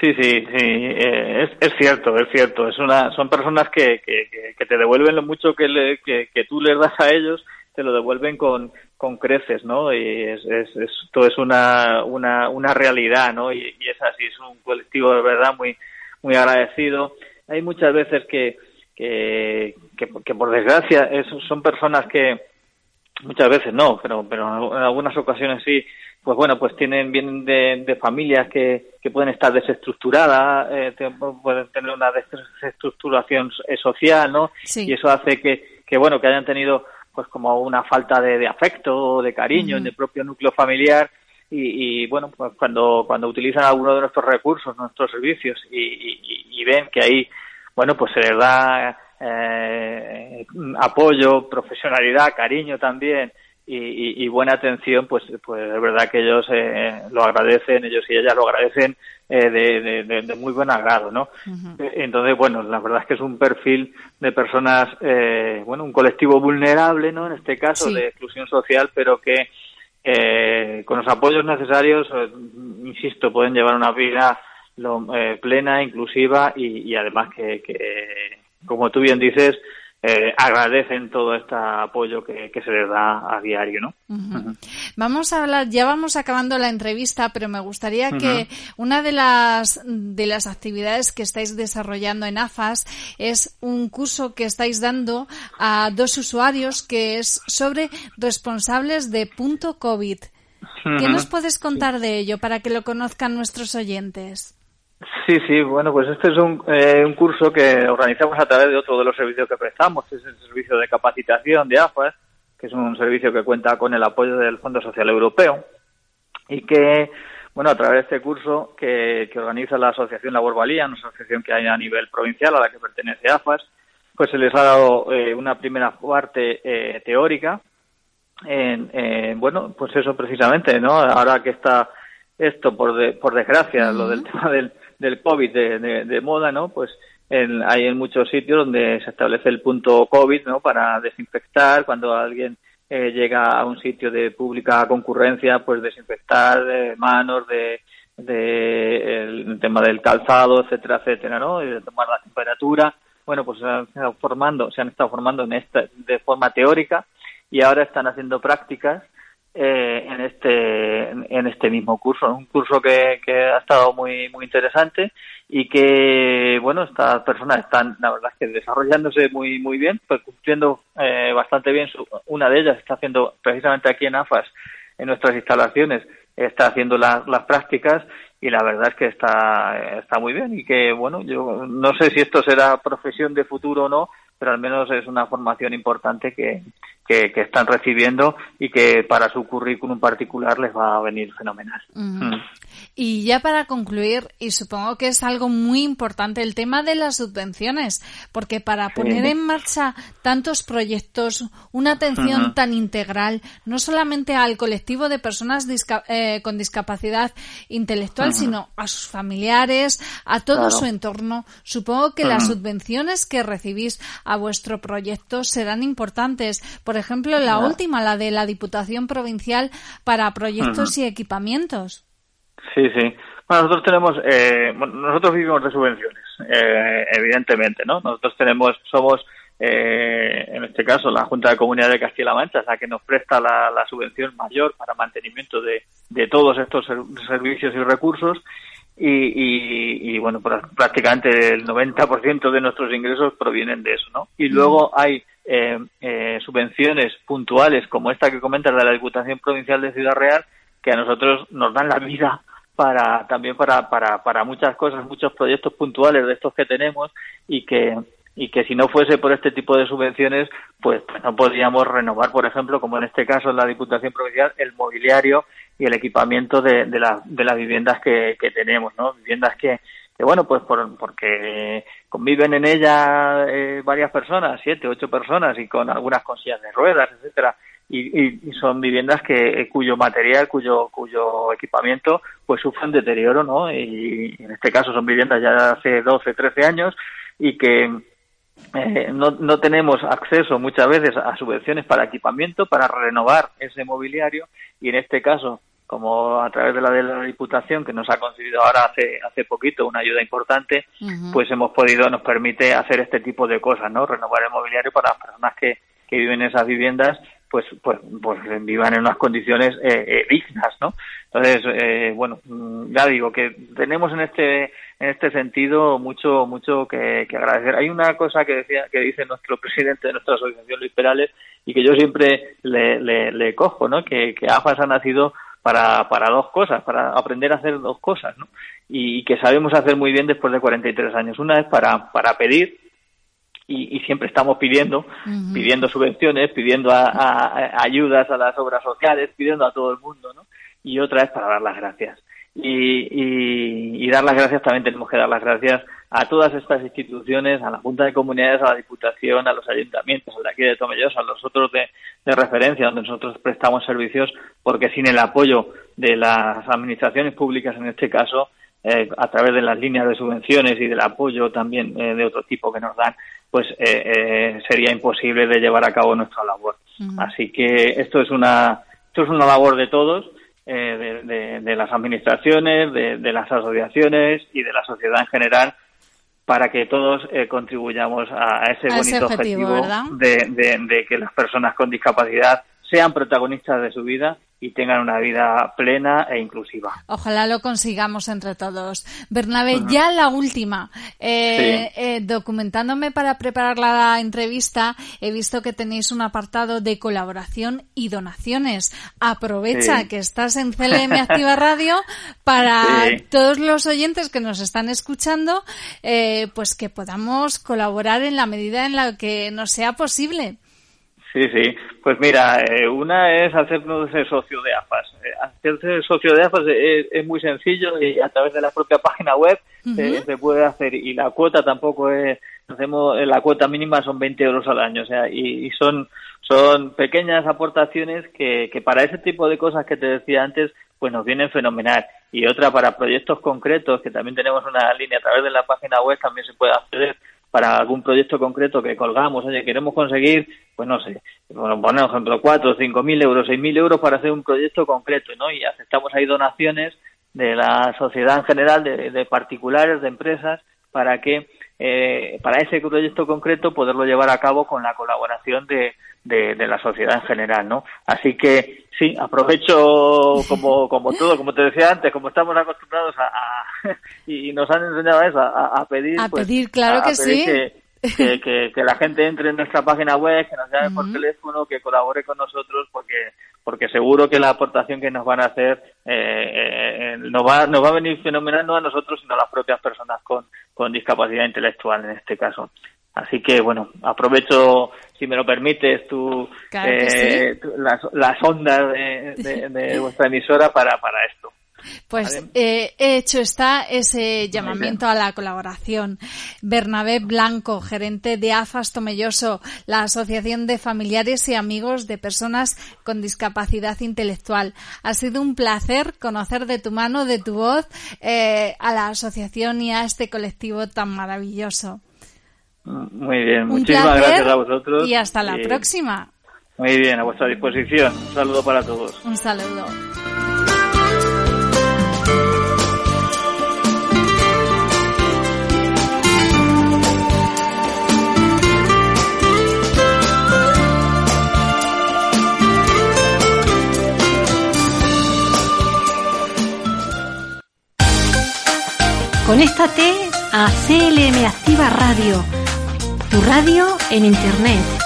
Speaker 6: Sí, sí, sí, eh, es, es cierto, es cierto. Es una, son personas que, que, que- te devuelven lo mucho que, le- que, que tú les das a ellos, te lo devuelven con, con creces, ¿no? Y es, es, esto es una, una, una realidad, ¿no? Y, y es así, es un colectivo de verdad muy, muy agradecido. Hay muchas veces que, que, que por desgracia es- son personas que, muchas veces no, pero, pero en algunas ocasiones sí, pues bueno, pues tienen vienen de, de familias que, que pueden estar desestructuradas, eh, pueden tener una desestructuración social, ¿no?
Speaker 3: Sí.
Speaker 6: Y eso hace que, que bueno, que hayan tenido pues como una falta de, de afecto, de cariño en el propio núcleo familiar y, y, bueno, pues cuando, cuando utilizan alguno de nuestros recursos, nuestros servicios y, y- y ven que ahí, bueno, pues se les da eh, apoyo, profesionalidad, cariño también y, y- y buena atención, pues, pues es verdad que ellos eh, lo agradecen, ellos y ellas lo agradecen eh, de, de- de- de muy buen agrado, ¿no? Eh, Entonces, bueno, la verdad es que es un perfil de personas, eh, bueno, un colectivo vulnerable, ¿no? En este caso,
Speaker 3: Sí.
Speaker 6: de exclusión social, pero que eh, con los apoyos necesarios, insisto, pueden llevar una vida lo- eh, plena, inclusiva y, y además que, que, como tú bien dices, eh, agradecen todo este apoyo que, que se les da a diario, ¿no?
Speaker 3: Vamos a hablar, ya vamos acabando la entrevista, pero me gustaría que una de las de las actividades que estáis desarrollando en AFAS es un curso que estáis dando a dos usuarios que es sobre responsables de punto COVID. ¿Qué nos puedes contar de ello para que lo conozcan nuestros oyentes?
Speaker 6: Sí, sí, bueno, pues este es un, eh, un curso que organizamos a través de otro de los servicios que prestamos, es el servicio de capacitación de AFAS, que es un servicio que cuenta con el apoyo del Fondo Social Europeo y que, bueno, a través de este curso que, que organiza la Asociación Labor Valía, una asociación que hay a nivel provincial a la que pertenece AFAS, pues se les ha dado eh, una primera parte eh, teórica en, en, bueno, pues eso precisamente, ¿no? Ahora que está esto, por, de- por desgracia, lo del tema del, del COVID de, de- de moda, ¿no? Pues en- hay en muchos sitios donde se establece el punto COVID, ¿no? Para desinfectar cuando alguien eh, llega a un sitio de pública concurrencia, pues desinfectar de manos, de, de el tema del calzado, etcétera, etcétera, ¿no? Y de tomar la temperatura. Bueno, pues se han estado formando, se han estado formando en esta, de forma teórica y ahora están haciendo prácticas eh, en este en este mismo curso. Un curso que, que ha estado muy muy interesante y que bueno estas personas están la verdad que desarrollándose muy muy bien pues cumpliendo eh, bastante bien su- una de ellas está haciendo precisamente aquí en AFAS en nuestras instalaciones está haciendo las las prácticas y la verdad es que está está muy bien y que bueno yo no sé si esto será profesión de futuro o no pero al menos es una formación importante que, que, que están recibiendo y que para su currículum particular les va a venir fenomenal. Mm.
Speaker 3: Y ya para concluir, y supongo que es algo muy importante, el tema de las subvenciones, porque para poner en marcha tantos proyectos, una atención tan integral, no solamente al colectivo de personas disca- eh, con discapacidad intelectual, sino a sus familiares, a todo
Speaker 6: Claro.
Speaker 3: su entorno, supongo que las subvenciones que recibís a vuestro proyecto serán importantes. Por ejemplo, la última, la de la Diputación Provincial para proyectos y equipamientos.
Speaker 6: Sí, sí. Bueno, nosotros tenemos, eh, nosotros vivimos de subvenciones, eh, evidentemente, ¿no? Nosotros tenemos, somos, eh, en este caso, la Junta de Comunidad de Castilla-La Mancha, la que nos presta la, la subvención mayor para mantenimiento de, de todos estos ser- servicios y recursos. Y, y, y, bueno, pra- prácticamente el 90% de nuestros ingresos provienen de eso, ¿no? Y luego hay eh, eh, subvenciones puntuales como esta que comentas de la Diputación Provincial de Ciudad Real que a nosotros nos dan la vida para también para, para, para muchas cosas, muchos proyectos puntuales de estos que tenemos y que y que si no fuese por este tipo de subvenciones, pues, no podríamos renovar, por ejemplo, como en este caso en la Diputación Provincial, el mobiliario y el equipamiento de, de, la- de las viviendas que, tenemos, ¿no? Viviendas que, que bueno, pues por, porque conviven en ella eh, varias personas, siete, ocho personas y con algunas con sillas de ruedas, etcétera, y, y- son viviendas que cuyo material, cuyo cuyo equipamiento, pues sufren deterioro, ¿no? Y en este caso son viviendas ya de hace 12, 13 años y que eh, no, no tenemos acceso muchas veces a subvenciones para equipamiento, para renovar ese mobiliario y en este caso, como a través de la de la Diputación que nos ha concedido ahora hace hace poquito una ayuda importante, pues hemos podido, nos permite hacer este tipo de cosas, ¿no? Renovar el mobiliario para las personas que, que viven en esas viviendas, pues, pues, pues vivan en unas condiciones eh, eh, dignas, ¿no? Entonces, eh, bueno, mm, ya digo que tenemos en este, en este sentido mucho, mucho que, que agradecer. Hay una cosa que decía, que dice nuestro [LAUGHS] presidente de nuestra asociación, Luis Perales, y que yo siempre le, le, le cojo, ¿no? Que, que AFAS ha nacido para, para dos cosas, para aprender a hacer dos cosas, ¿no? Y, que sabemos hacer muy bien después de 43 años. Una es para, para pedir, y, y siempre estamos pidiendo, pidiendo subvenciones, pidiendo a- a- a ayudas a las obras sociales, pidiendo a todo el mundo, ¿no? Y otra es para dar las gracias. y, y, y dar las gracias también tenemos que dar las gracias a todas estas instituciones, a la Junta de Comunidades, a la Diputación, a los ayuntamientos, al de aquí de Tomelloso, a los otros de, de referencia donde nosotros prestamos servicios, porque sin el apoyo de las administraciones públicas en este caso, eh, a través de las líneas de subvenciones y del apoyo también eh, de otro tipo que nos dan, pues eh, eh, sería imposible de llevar a cabo nuestra labor. Así que esto es una esto es una labor de todos, eh, de, de- de las administraciones, de, de las asociaciones y de la sociedad en general, para que todos eh, contribuyamos a, a ese
Speaker 3: A ese
Speaker 6: bonito
Speaker 3: objetivo,
Speaker 6: de que las personas con discapacidad sean protagonistas de su vida y tengan una vida plena e inclusiva.
Speaker 3: Ojalá lo consigamos entre todos. Bernabé, ya la última. Eh,
Speaker 6: Sí.
Speaker 3: eh, documentándome para preparar la entrevista, he visto que tenéis un apartado de colaboración y donaciones. Aprovecha
Speaker 6: Sí.
Speaker 3: que estás en CLM Activa Radio [LAUGHS] para
Speaker 6: Sí.
Speaker 3: todos los oyentes que nos están escuchando, eh, pues que podamos colaborar en la medida en la que nos sea posible.
Speaker 6: Sí, sí. Pues mira, eh, una es hacernos socio de AFAS. Eh, hacerse socio de AFAS es, es muy sencillo y a través de la propia página web se-
Speaker 3: Ujú.
Speaker 6: se puede hacer. Y la cuota tampoco es, hacemos, eh, la cuota mínima son 20 euros al año. O sea, y, y son, son pequeñas aportaciones que, que para ese tipo de cosas que te decía antes, pues nos vienen fenomenal. Y otra para proyectos concretos, que también tenemos una línea a través de la página web, también se puede acceder para algún proyecto concreto que colgamos, oye, queremos conseguir, pues no sé, bueno, poner ejemplo, cuatro, cinco mil euros, seis mil euros para hacer un proyecto concreto, ¿no? Y aceptamos ahí donaciones de la sociedad en general, de, de particulares, de empresas, para que eh, para ese proyecto concreto poderlo llevar a cabo con la colaboración de, de, de la sociedad en general, ¿no? Así que sí, aprovecho como, como todo, como te decía antes, como estamos acostumbrados a, a- [LAUGHS] y nos han enseñado a eso, a, a pedir,
Speaker 3: A
Speaker 6: pues,
Speaker 3: pedir, claro
Speaker 6: a-
Speaker 3: que
Speaker 6: pedir
Speaker 3: sí.
Speaker 6: que- que, que, que la gente entre en nuestra página web, que nos llame por teléfono, que colabore con nosotros, porque porque seguro que la aportación que nos van a hacer eh, eh, nos, va, nos va a venir fenomenal no a nosotros, sino a las propias personas con, con discapacidad intelectual en este caso. Así que, bueno, aprovecho, si me lo permites, tu,
Speaker 3: Claro
Speaker 6: eh, tu- las, las ondas de, de- de [LAUGHS] vuestra emisora para, para esto.
Speaker 3: Pues eh, hecho está ese llamamiento a la colaboración. Bernabé Blanco, gerente de AFAS Tomelloso, la Asociación de Familiares y Amigos de Personas con Discapacidad Intelectual. Ha sido un placer conocer de tu mano, de tu voz, eh, a la asociación y a este colectivo tan maravilloso.
Speaker 6: Muy bien,
Speaker 3: Un
Speaker 6: muchísimas
Speaker 3: placer
Speaker 6: gracias a vosotros.
Speaker 3: y hasta la
Speaker 6: Y-
Speaker 3: próxima.
Speaker 6: Muy bien, a vuestra disposición. Un saludo para todos.
Speaker 3: Un saludo.
Speaker 1: Conéctate a CLM Activa Radio, tu radio en Internet.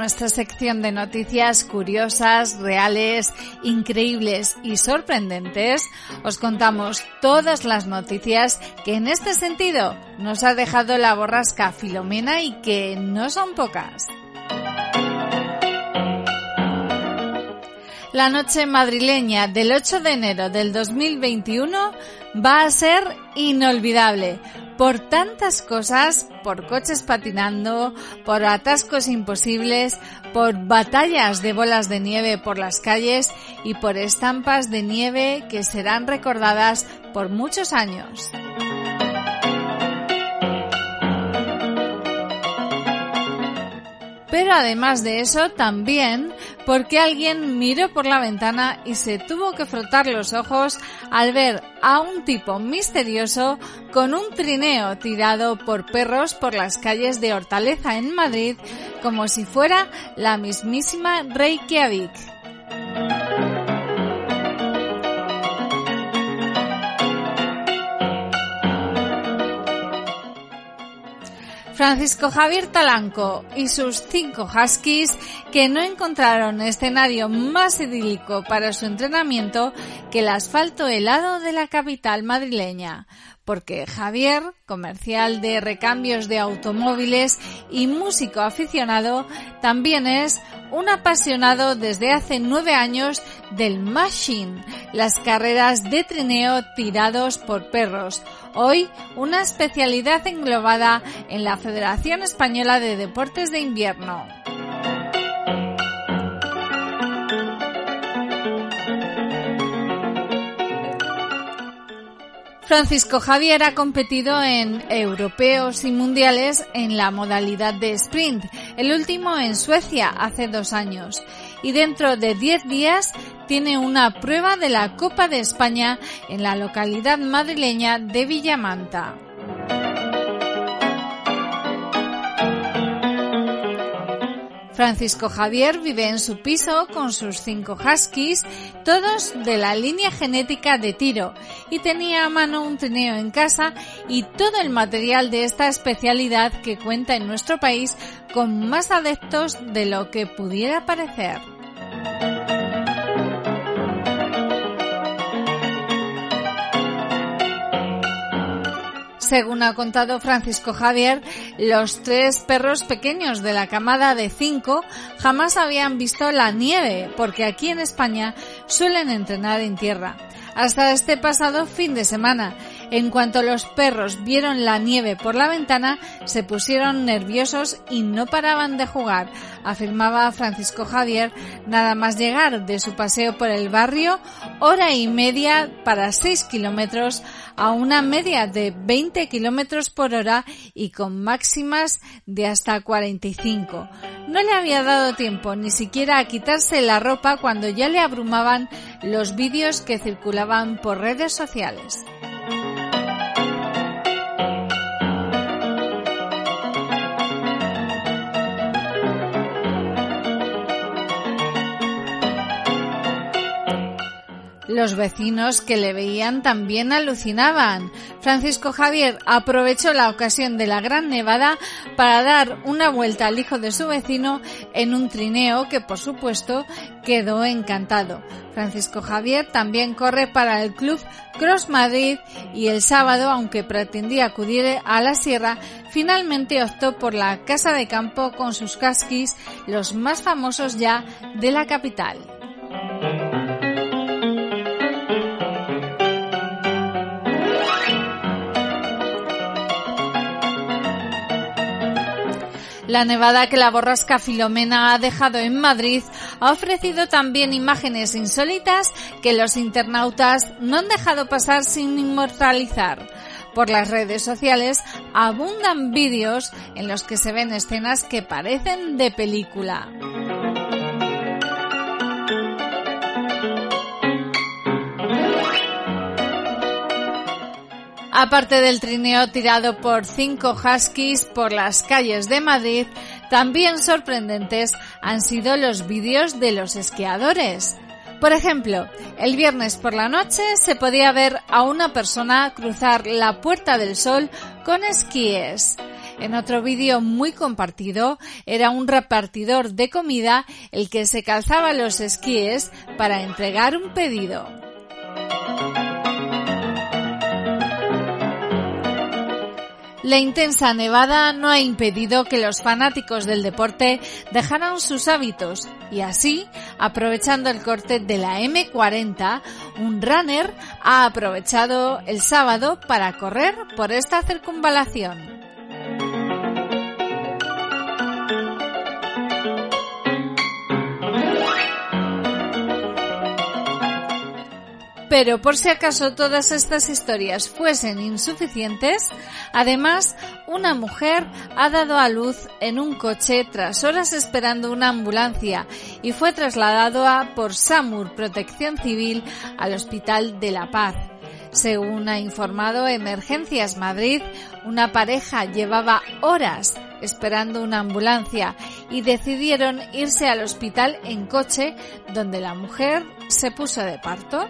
Speaker 3: Nuestra sección de noticias curiosas, reales, increíbles y sorprendentes, os contamos todas las noticias que en este sentido nos ha dejado la borrasca Filomena y que no son pocas. La noche madrileña del 8 de enero del 2021 va a ser inolvidable por tantas cosas, por coches patinando, por atascos imposibles, por batallas de bolas de nieve por las calles y por estampas de nieve que serán recordadas por muchos años. Pero además de eso, también porque alguien miró por la ventana y se tuvo que frotar los ojos al ver a un tipo misterioso con un trineo tirado por perros por las calles de Hortaleza en Madrid como si fuera la mismísima Reykjavik. Francisco Javier Talanco y sus cinco huskies que no encontraron escenario más idílico para su entrenamiento que el asfalto helado de la capital madrileña porque Javier, comercial de recambios de automóviles y músico aficionado, también es un apasionado desde hace nueve años del machine, las carreras de trineo tirados por perros. Hoy una especialidad englobada en la Federación Española de Deportes de Invierno. Francisco Javier ha competido en europeos y mundiales en la modalidad de sprint, el último en Suecia hace dos años. Y dentro de diez días tiene una prueba de la Copa de España en la localidad madrileña de Villamanta. Francisco Javier vive en su piso con sus cinco huskies, todos de la línea genética de tiro, y tenía a mano un trineo en casa y todo el material de esta especialidad que cuenta en nuestro país con más adeptos de lo que pudiera parecer. Según ha contado Francisco Javier, los tres perros pequeños de la camada de cinco jamás habían visto la nieve, porque aquí en España suelen entrenar en tierra. Hasta este pasado fin de semana, en cuanto los perros vieron la nieve por la ventana, se pusieron nerviosos y no paraban de jugar, afirmaba Francisco Javier, nada más llegar de su paseo por el barrio, hora y media para seis kilómetros a una media de 20 kilómetros por hora y con máximas de hasta 45. No le había dado tiempo ni siquiera a quitarse la ropa cuando ya le abrumaban los vídeos que circulaban por redes sociales. Los vecinos que le veían también alucinaban. Francisco Javier aprovechó la ocasión de la gran nevada para dar una vuelta al hijo de su vecino en un trineo que por supuesto quedó encantado. Francisco Javier también corre para el club Cross Madrid y el sábado, aunque pretendía acudir a la sierra, finalmente optó por la casa de campo con sus casquis, los más famosos ya de la capital. La nevada que la borrasca Filomena ha dejado en Madrid ha ofrecido también imágenes insólitas que los internautas no han dejado pasar sin inmortalizar. Por las redes sociales abundan vídeos en los que se ven escenas que parecen de película. Aparte del trineo tirado por cinco huskies por las calles de Madrid, también sorprendentes han sido los vídeos de los esquiadores. Por ejemplo, el viernes por la noche se podía ver a una persona cruzar la Puerta del Sol con esquíes. En otro vídeo muy compartido era un repartidor de comida el que se calzaba los esquíes para entregar un pedido. La intensa nevada no ha impedido que los fanáticos del deporte dejaran sus hábitos y así, aprovechando el corte de la M40, un runner ha aprovechado el sábado para correr por esta circunvalación. Pero por si acaso todas estas historias fuesen insuficientes, además una mujer ha dado a luz en un coche tras horas esperando una ambulancia y fue trasladado a por SAMUR Protección Civil al Hospital de La Paz. Según ha informado Emergencias Madrid, una pareja llevaba horas esperando una ambulancia y decidieron irse al hospital en coche donde la mujer se puso de parto.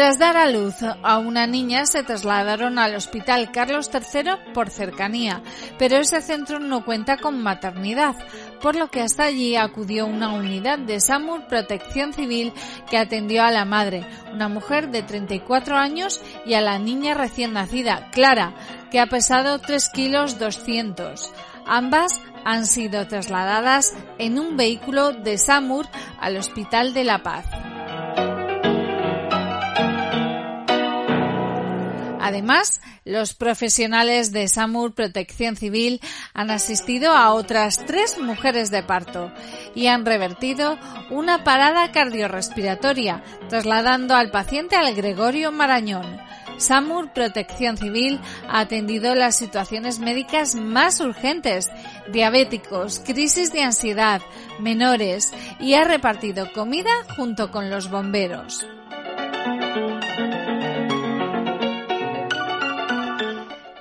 Speaker 3: Tras dar a luz a una niña se trasladaron al Hospital Carlos III por cercanía, pero ese centro no cuenta con maternidad, por lo que hasta allí acudió una unidad de SAMUR Protección Civil que atendió a la madre, una mujer de 34 años, y a la niña recién nacida, Clara, que ha pesado 3 kilos 200. Ambas han sido trasladadas en un vehículo de SAMUR al Hospital de la Paz. Además, los profesionales de SAMUR Protección Civil han asistido a otras tres mujeres de parto y han revertido una parada cardiorrespiratoria, trasladando al paciente al Gregorio Marañón. SAMUR Protección Civil ha atendido las situaciones médicas más urgentes, diabéticos, crisis de ansiedad, menores y ha repartido comida junto con los bomberos.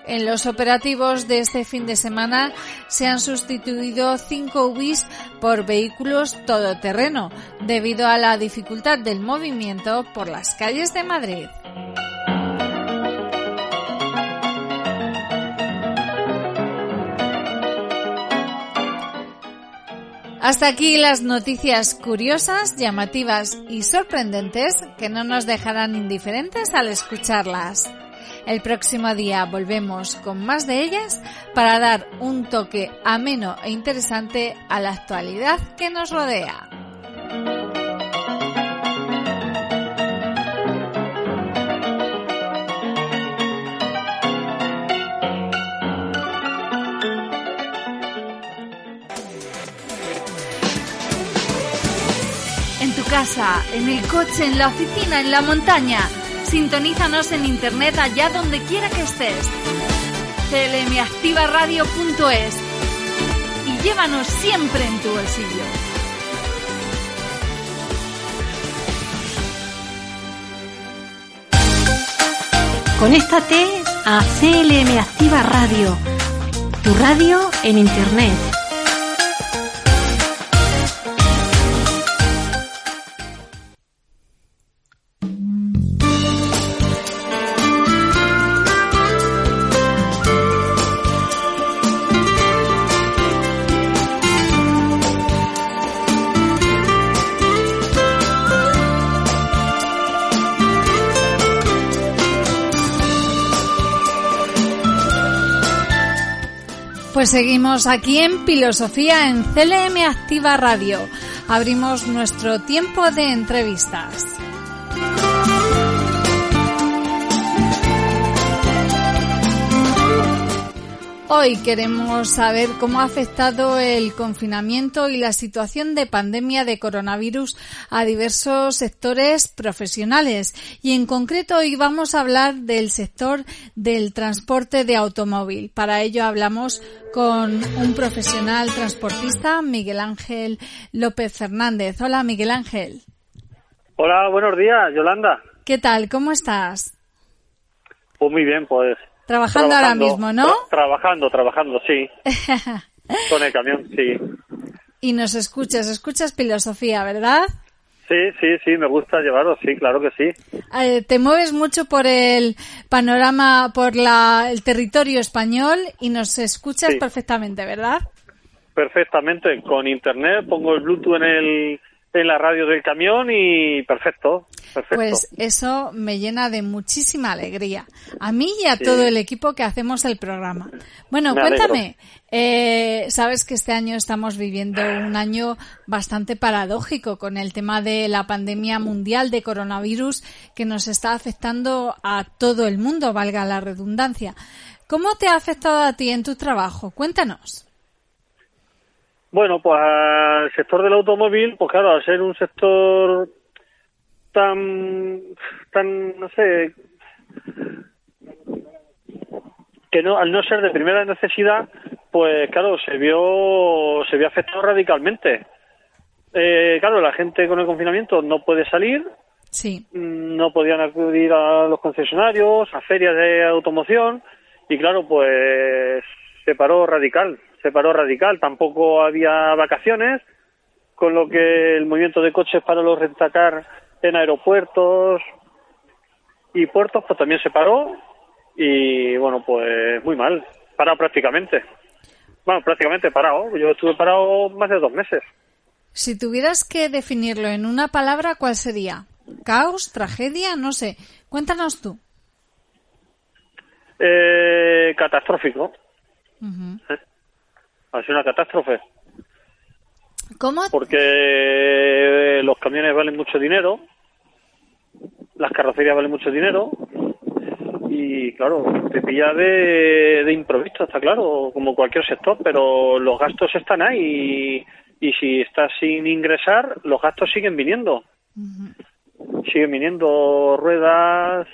Speaker 3: En los operativos de este fin de semana se han sustituido cinco UBIs por vehículos todoterreno debido a la dificultad del movimiento por las calles de Madrid. Hasta aquí las noticias curiosas, llamativas y sorprendentes que no nos dejarán indiferentes al escucharlas. El próximo día volvemos con más de ellas para dar un toque ameno e interesante a la actualidad que nos rodea. En el coche, en la oficina, en la montaña. Sintonízanos en internet allá donde quiera que estés. clmactivaradio.es y llévanos siempre en tu bolsillo.
Speaker 1: Conéctate a CLM Activa Radio, tu radio en internet.
Speaker 3: Seguimos aquí en Filosofía en CLM Activa Radio. Abrimos nuestro tiempo de entrevistas. Hoy queremos saber cómo ha afectado el confinamiento y la situación de pandemia de coronavirus a diversos sectores profesionales y en concreto hoy vamos a hablar del sector del transporte de automóvil. Para ello hablamos con un profesional transportista, Miguel Ángel López Fernández. Hola Miguel Ángel.
Speaker 7: Hola, buenos días, Yolanda.
Speaker 3: ¿Qué tal? ¿Cómo estás?
Speaker 7: Pues muy bien, pues.
Speaker 3: Trabajando, ahora mismo, ¿no?
Speaker 7: tra- trabajando, trabajando, sí. [LAUGHS] Con el camión, sí.
Speaker 3: y nos escuchas, escuchas filosofía, ¿verdad?
Speaker 7: Sí, sí, sí, me gusta llevarlo, sí, claro que sí.
Speaker 3: Eh, te mueves mucho por el panorama, por la, el territorio español y nos escuchas
Speaker 7: Sí.
Speaker 3: perfectamente, ¿verdad?
Speaker 7: Perfectamente. Con internet pongo el Bluetooth en el en la radio del camión y perfecto, perfecto.
Speaker 3: Pues eso me llena de muchísima alegría. A mí y a
Speaker 7: Sí.
Speaker 3: todo el equipo que hacemos el programa. Bueno,
Speaker 7: Me
Speaker 3: cuéntame. eh, sabes que este año estamos viviendo un año bastante paradójico con el tema de la pandemia mundial de coronavirus que nos está afectando a todo el mundo, valga la redundancia. ¿Cómo te ha afectado a ti en tu trabajo? Cuéntanos.
Speaker 7: Bueno, pues al sector del automóvil, pues claro, al ser un sector tan, tan, no sé, que no, al no ser de primera necesidad, pues claro, se vio, se vio afectado radicalmente. Eh, claro, la gente con el confinamiento no puede salir,
Speaker 3: Sí,
Speaker 7: mm, no podían acudir a los concesionarios, a ferias de automoción, y claro, pues se paró radical, se paró radical. Tampoco había vacaciones, con lo que el movimiento de coches para los rentacar en aeropuertos y puertos, pues también se paró y bueno, pues muy mal, parado prácticamente. Bueno, prácticamente parado. Yo estuve parado más de dos meses.
Speaker 3: Si tuvieras que definirlo en una palabra, ¿cuál sería? ¿Caos? ¿Tragedia? No sé. Cuéntanos tú.
Speaker 7: Eh, catastrófico.
Speaker 3: Ujú.
Speaker 7: Ha sido una catástrofe.
Speaker 3: ¿Cómo?
Speaker 7: Porque los camiones valen mucho dinero, las carrocerías valen mucho dinero y claro, te pilla de, de improviso, está claro, como cualquier sector, pero los gastos están ahí y, y si estás sin ingresar, los gastos siguen viniendo. Siguen viniendo ruedas,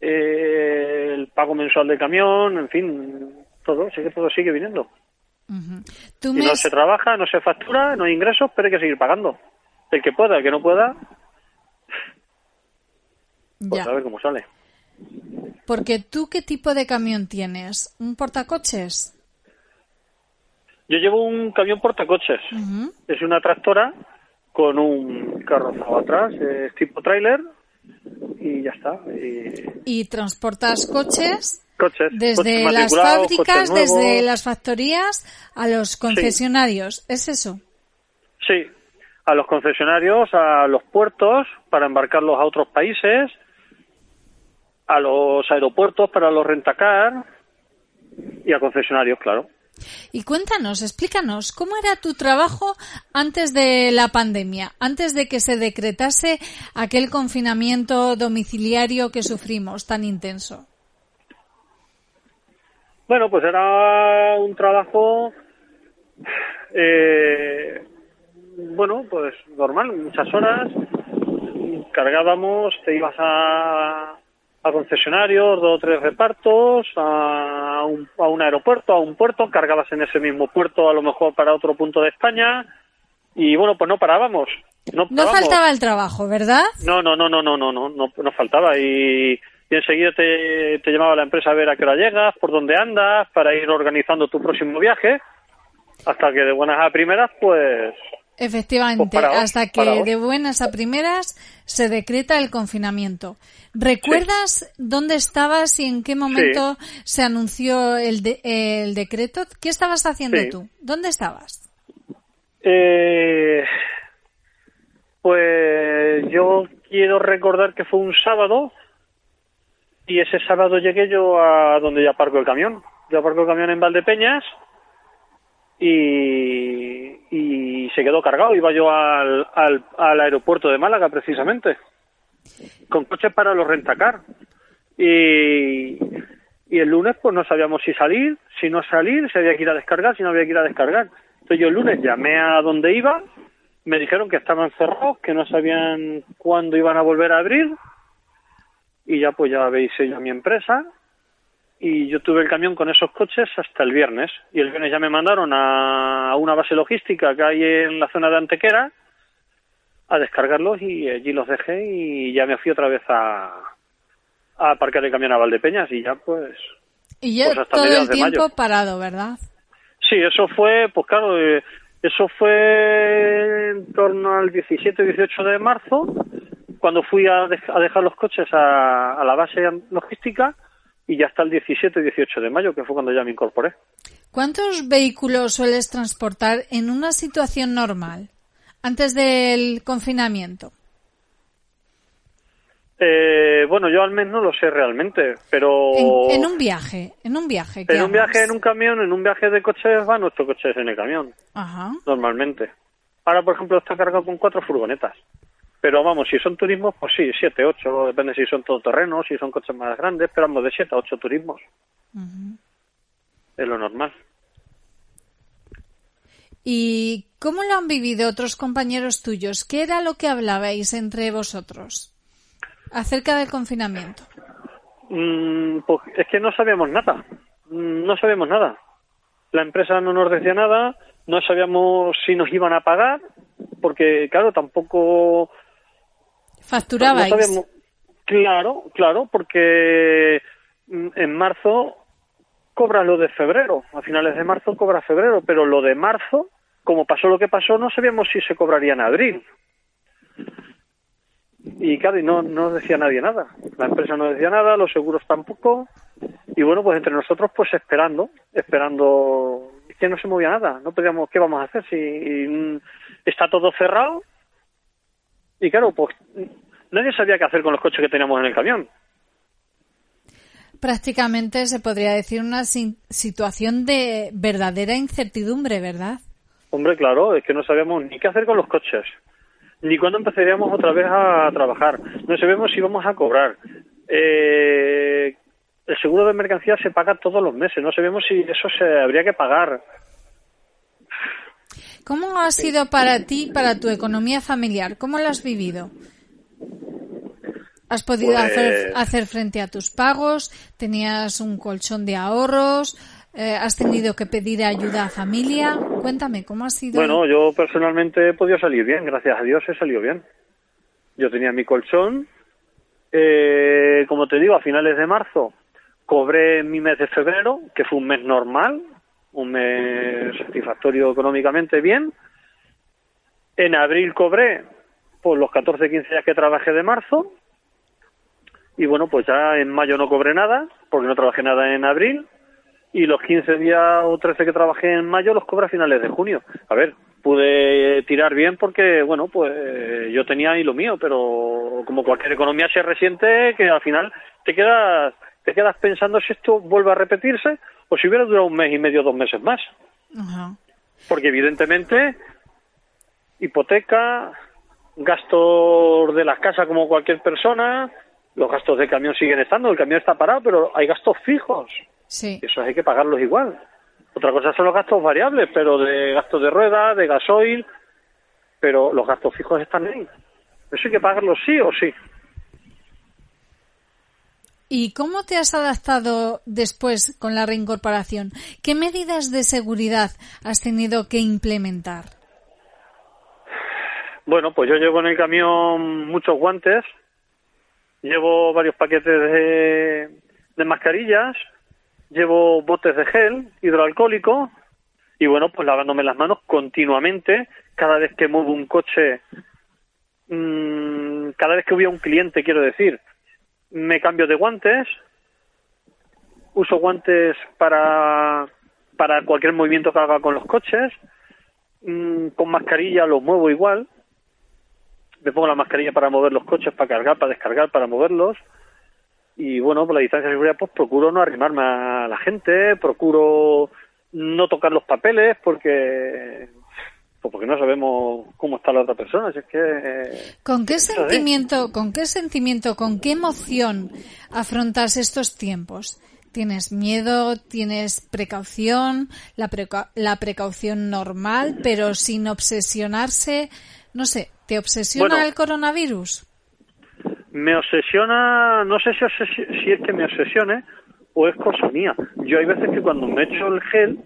Speaker 7: eh, el pago mensual del camión, en fin, todo, sí que todo sigue viniendo.
Speaker 3: Tú me...
Speaker 7: no se trabaja, no se factura, no hay ingresos, pero hay que seguir pagando. El que pueda, el que no pueda, pues
Speaker 3: Ya.
Speaker 7: a ver cómo sale.
Speaker 3: Porque tú, ¿qué tipo de camión tienes? ¿Un portacoches?
Speaker 7: Yo llevo un camión portacoches. Es una tractora con un carrozado atrás, es tipo tráiler y ya está. Y
Speaker 3: ¿Y transportas coches?
Speaker 7: Coches.
Speaker 3: Desde
Speaker 7: coches
Speaker 3: las fábricas,
Speaker 7: coches
Speaker 3: desde las factorías a los concesionarios. ¿Es eso?
Speaker 7: Sí, a los concesionarios, a los puertos para embarcarlos a otros países, a los aeropuertos para los rentacar y a concesionarios, claro.
Speaker 3: Y cuéntanos, explícanos, ¿cómo era tu trabajo antes de la pandemia, antes de que se decretase aquel confinamiento domiciliario que sufrimos tan intenso?
Speaker 7: Bueno, pues era un trabajo, eh, bueno, pues normal, muchas horas. Cargábamos, te ibas a, a concesionarios, dos o tres repartos, a un, a un aeropuerto, a un puerto, cargabas en ese mismo puerto, a lo mejor para otro punto de España. Y bueno, pues no parábamos. No,
Speaker 3: No
Speaker 7: parábamos.
Speaker 3: faltaba el trabajo, ¿verdad?
Speaker 7: No, no, no, no, no, no, no, no, no faltaba. Y, y enseguida te, te llamaba la empresa a ver a qué hora llegas, por dónde andas, para ir organizando tu próximo viaje. Hasta que de buenas a primeras, pues,
Speaker 3: Efectivamente,
Speaker 7: Pues paraos,
Speaker 3: hasta que
Speaker 7: paraos.
Speaker 3: de buenas a primeras se decreta el confinamiento. ¿Recuerdas dónde estabas y en qué momento se anunció el, de- el decreto? ¿Qué estabas haciendo
Speaker 7: Sí.
Speaker 3: tú? ¿Dónde estabas?
Speaker 7: eh, pues yo quiero recordar que fue un sábado y ese sábado llegué yo a donde ya aparco el camión. Yo aparco el camión en Valdepeñas y, y se quedó cargado. Iba yo al, al, al aeropuerto de Málaga precisamente con coches para los rentacar. Y, y el lunes pues no sabíamos si salir, si no salir, si había que ir a descargar, si no había que ir a descargar. Entonces yo el lunes llamé a donde iba, me dijeron que estaban cerrados, que no sabían cuándo iban a volver a abrir y ya pues ya habéis ido a mi empresa. Y yo tuve el camión con esos coches hasta el viernes. Y el viernes ya me mandaron a, una base logística que hay en la zona de Antequera a descargarlos y allí los dejé y ya me fui otra vez a, a aparcar el camión a Valdepeñas y ya pues
Speaker 3: Y ya
Speaker 7: Pues hasta
Speaker 3: todo el tiempo parado, ¿verdad?
Speaker 7: Sí, eso fue, pues claro, eh, eso fue en torno al 17-18 de marzo, cuando fui a, a dejar los coches a, a la base logística y ya hasta el 17-18 de mayo, que fue cuando ya me incorporé.
Speaker 3: ¿Cuántos vehículos sueles transportar en una situación normal, antes del confinamiento?
Speaker 7: Eh, bueno, yo al menos no lo sé realmente, pero
Speaker 3: En, en un viaje, en un viaje. ¿qué
Speaker 7: en un viaje en un camión, en un viaje de coches, va nuestro coche en el camión,
Speaker 3: Ajá.
Speaker 7: normalmente. Ahora, por ejemplo, está cargado con cuatro furgonetas. Pero vamos, si son turismos, pues sí, siete, ocho, depende si son todoterrenos, si son coches más grandes, pero vamos, de siete a ocho turismos. Es lo normal.
Speaker 3: ¿Y cómo lo han vivido otros compañeros tuyos? ¿Qué era lo que hablabais entre vosotros acerca del confinamiento?
Speaker 7: Mm, pues es que no sabíamos nada. Mm, No sabíamos nada. La empresa no nos decía nada, no sabíamos si nos iban a pagar, porque claro, tampoco
Speaker 3: ¿Facturabais?
Speaker 7: No sabíamos- Claro, claro, porque mm, en marzo cobra lo de febrero, a finales de marzo cobra febrero, pero lo de marzo, como pasó lo que pasó, no sabíamos si se cobraría en abril. Y claro, y no, no decía nadie nada. La empresa no decía nada, los seguros tampoco. Y bueno, pues entre nosotros, pues esperando, esperando. Es que no se movía nada. No podíamos, ¿qué vamos a hacer si mm, está todo cerrado? Y claro, pues nadie sabía qué hacer con los coches que teníamos en el camión.
Speaker 3: Prácticamente se podría decir una si- situación de verdadera incertidumbre, ¿verdad?
Speaker 7: Hombre, claro, es que no sabíamos ni qué hacer con los coches, ni cuándo empezaríamos otra vez a trabajar. No sabemos si vamos a cobrar. Eh, el seguro de mercancía se paga todos los meses. No sabemos si eso se habría que pagar.
Speaker 3: ¿Cómo ha sido para ti, para tu economía familiar? ¿Cómo lo has vivido? ¿Has podido
Speaker 7: Pues-
Speaker 3: hacer, hacer frente a tus pagos? ¿Tenías un colchón de ahorros? Eh, ¿Has tenido que pedir ayuda a familia? Cuéntame, ¿cómo ha sido?
Speaker 7: Bueno, yo personalmente he podido salir bien, gracias a Dios he salido bien. Yo tenía mi colchón, eh, como te digo, a finales de marzo cobré mi mes de febrero, que fue un mes normal, un mes satisfactorio económicamente bien. En abril cobré por los 14, 15 días que trabajé de marzo. Y bueno, pues ya en mayo no cobré nada, porque no trabajé nada en abril y los 15 días o 13 que trabajé en mayo los cobré a finales de junio. A ver, pude tirar bien porque, bueno, pues yo tenía ahí lo mío, pero como cualquier economía se resiente, que al final te quedas, te quedas pensando si esto vuelve a repetirse o si hubiera durado un mes y medio, dos meses más. Porque evidentemente, hipoteca, gastos de las casas como cualquier persona, los gastos del camión siguen estando, el camión está parado, pero hay gastos fijos.
Speaker 3: Sí.
Speaker 7: Y esos hay que pagarlos igual. Otra cosa son los gastos variables, pero de gastos de rueda, de gasoil, pero los gastos fijos están ahí. Eso hay que pagarlos sí o sí.
Speaker 3: ¿Y cómo te has adaptado después con la reincorporación? ¿Qué medidas de seguridad has tenido que implementar?
Speaker 7: Bueno, pues yo llevo en el camión muchos guantes, llevo varios paquetes de, mascarillas, llevo botes de gel hidroalcohólico y bueno, pues lavándome las manos continuamente cada vez que muevo un coche, mm, cada vez que voy a un cliente, quiero decir, me cambio de guantes, uso guantes para, para cualquier movimiento que haga con los coches, mm, con mascarilla los muevo igual, me pongo la mascarilla para mover los coches, para cargar, para descargar, para moverlos. Y bueno, por la distancia de seguridad, pues procuro no arrimarme a la gente, procuro no tocar los papeles porque pues porque no sabemos cómo está la otra persona. Si es que eh,
Speaker 3: ¿Con qué
Speaker 7: es.
Speaker 3: sentimiento, con qué sentimiento, con qué emoción afrontas estos tiempos? ¿Tienes miedo? ¿Tienes precaución? La, preca- la precaución normal, pero sin obsesionarse. No sé, ¿te obsesiona
Speaker 7: Bueno.
Speaker 3: el coronavirus?
Speaker 7: me obsesiona, no sé si, si es que me obsesione o es cosa mía. Yo hay veces que cuando me echo el gel,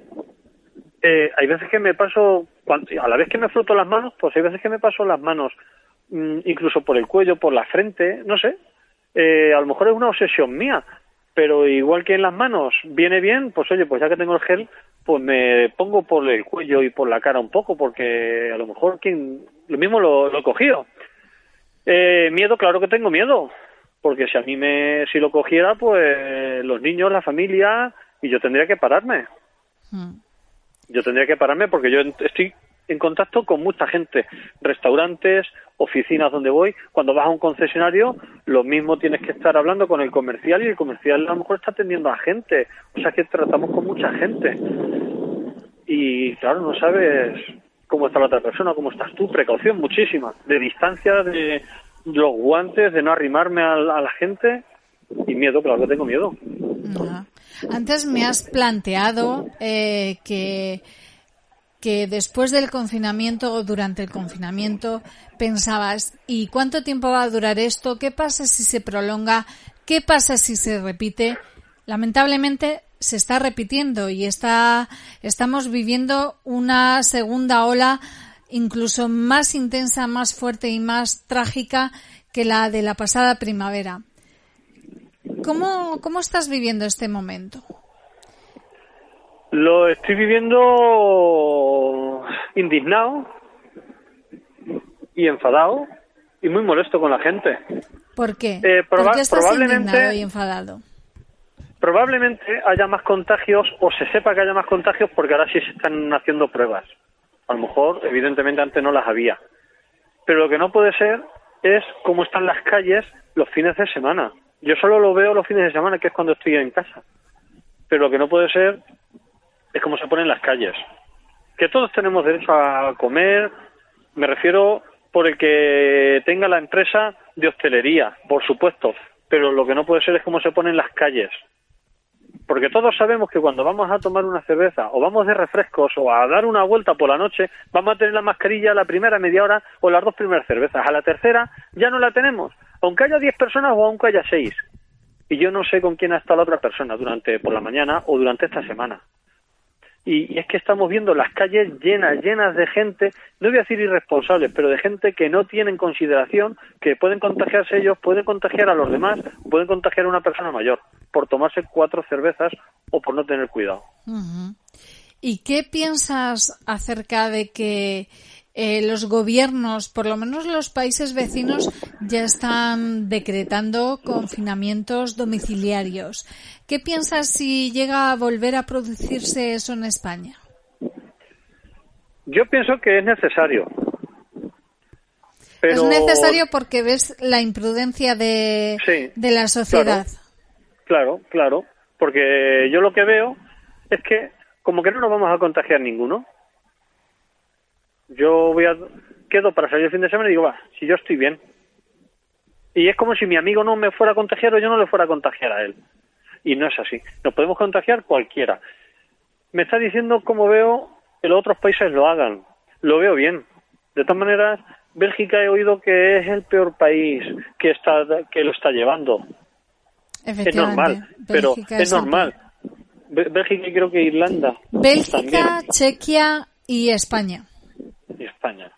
Speaker 7: eh, hay veces que me paso, a la vez que me froto las manos, pues hay veces que me paso las manos mm, incluso por el cuello, por la frente, no sé. Eh, a lo mejor es una obsesión mía, pero igual que en las manos viene bien, pues oye, pues ya que tengo el gel, pues me pongo por el cuello y por la cara un poco, porque a lo mejor quien, lo mismo lo, lo he cogido. Eh, miedo, claro que tengo miedo, porque si a mí me, si lo cogiera, pues los niños, la familia, y yo tendría que pararme.
Speaker 3: Mm.
Speaker 7: Yo tendría que pararme porque yo estoy en contacto con mucha gente, restaurantes, oficinas donde voy. Cuando vas a un concesionario, lo mismo tienes que estar hablando con el comercial y el comercial a lo mejor está atendiendo a gente. O sea que tratamos con mucha gente. Y claro, no sabes cómo está la otra persona, cómo estás tú. Precaución muchísima. De distancia, de los guantes, de no arrimarme a, la- gente. Y miedo, claro que tengo miedo.
Speaker 3: Ajá. Antes me has planteado eh, que, que después del confinamiento o durante el confinamiento pensabas, ¿y cuánto tiempo va a durar esto? ¿Qué pasa si se prolonga? ¿Qué pasa si se repite? Lamentablemente se está repitiendo y está, estamos viviendo una segunda ola incluso más intensa, más fuerte y más trágica que la de la pasada primavera. ¿Cómo, cómo estás viviendo este momento?
Speaker 7: Lo estoy viviendo indignado y enfadado y muy molesto con la gente.
Speaker 3: ¿Por qué?
Speaker 7: Eh, proba-
Speaker 3: ¿Por qué estás
Speaker 7: probablemente-
Speaker 3: indignado y enfadado?
Speaker 7: Probablemente haya más contagios o se sepa que haya más contagios porque ahora sí se están haciendo pruebas. A lo mejor, evidentemente, antes no las había. Pero lo que no puede ser es cómo están las calles los fines de semana. Yo solo lo veo los fines de semana, que es cuando estoy en casa. Pero lo que no puede ser es cómo se ponen las calles. Que todos tenemos derecho a comer, me refiero por el que tenga la empresa de hostelería, por supuesto. Pero lo que no puede ser es cómo se ponen las calles. Porque todos sabemos que cuando vamos a tomar una cerveza o vamos de refrescos o a dar una vuelta por la noche, vamos a tener la mascarilla la primera media hora o las dos primeras cervezas. A la tercera ya no la tenemos, aunque haya 10 personas o aunque haya 6. Y yo no sé con quién ha estado la otra persona durante por la mañana o durante esta semana. Y, es que estamos viendo las calles llenas, llenas de gente, no voy a decir irresponsables, pero de gente que no tienen consideración, que pueden contagiarse ellos, pueden contagiar a los demás, pueden contagiar a una persona mayor por tomarse cuatro cervezas o por no tener cuidado.
Speaker 3: ¿Y qué piensas acerca de que eh, los gobiernos, por lo menos los países vecinos, ya están decretando confinamientos domiciliarios? ¿Qué piensas si llega a volver a producirse eso en España?
Speaker 7: Yo pienso que es necesario. Pero...
Speaker 3: Es necesario porque ves la imprudencia de,
Speaker 7: Sí,
Speaker 3: de la sociedad.
Speaker 7: Claro, claro, porque yo lo que veo es que como que no nos vamos a contagiar ninguno. Yo voy a quedo para salir el fin de semana y digo, va, si yo estoy bien. Y es como si mi amigo no me fuera a contagiar o yo no le fuera a contagiar a él. Y no es así. Nos podemos contagiar cualquiera. Me está diciendo cómo veo que los otros países lo hagan. Lo veo bien. De todas maneras, Bélgica he oído que es el peor país que está que lo está llevando. es normal, pero es normal. Bé- Bélgica y creo que Irlanda.
Speaker 3: Bélgica,
Speaker 7: también,
Speaker 3: Chequia y España.
Speaker 7: Y España.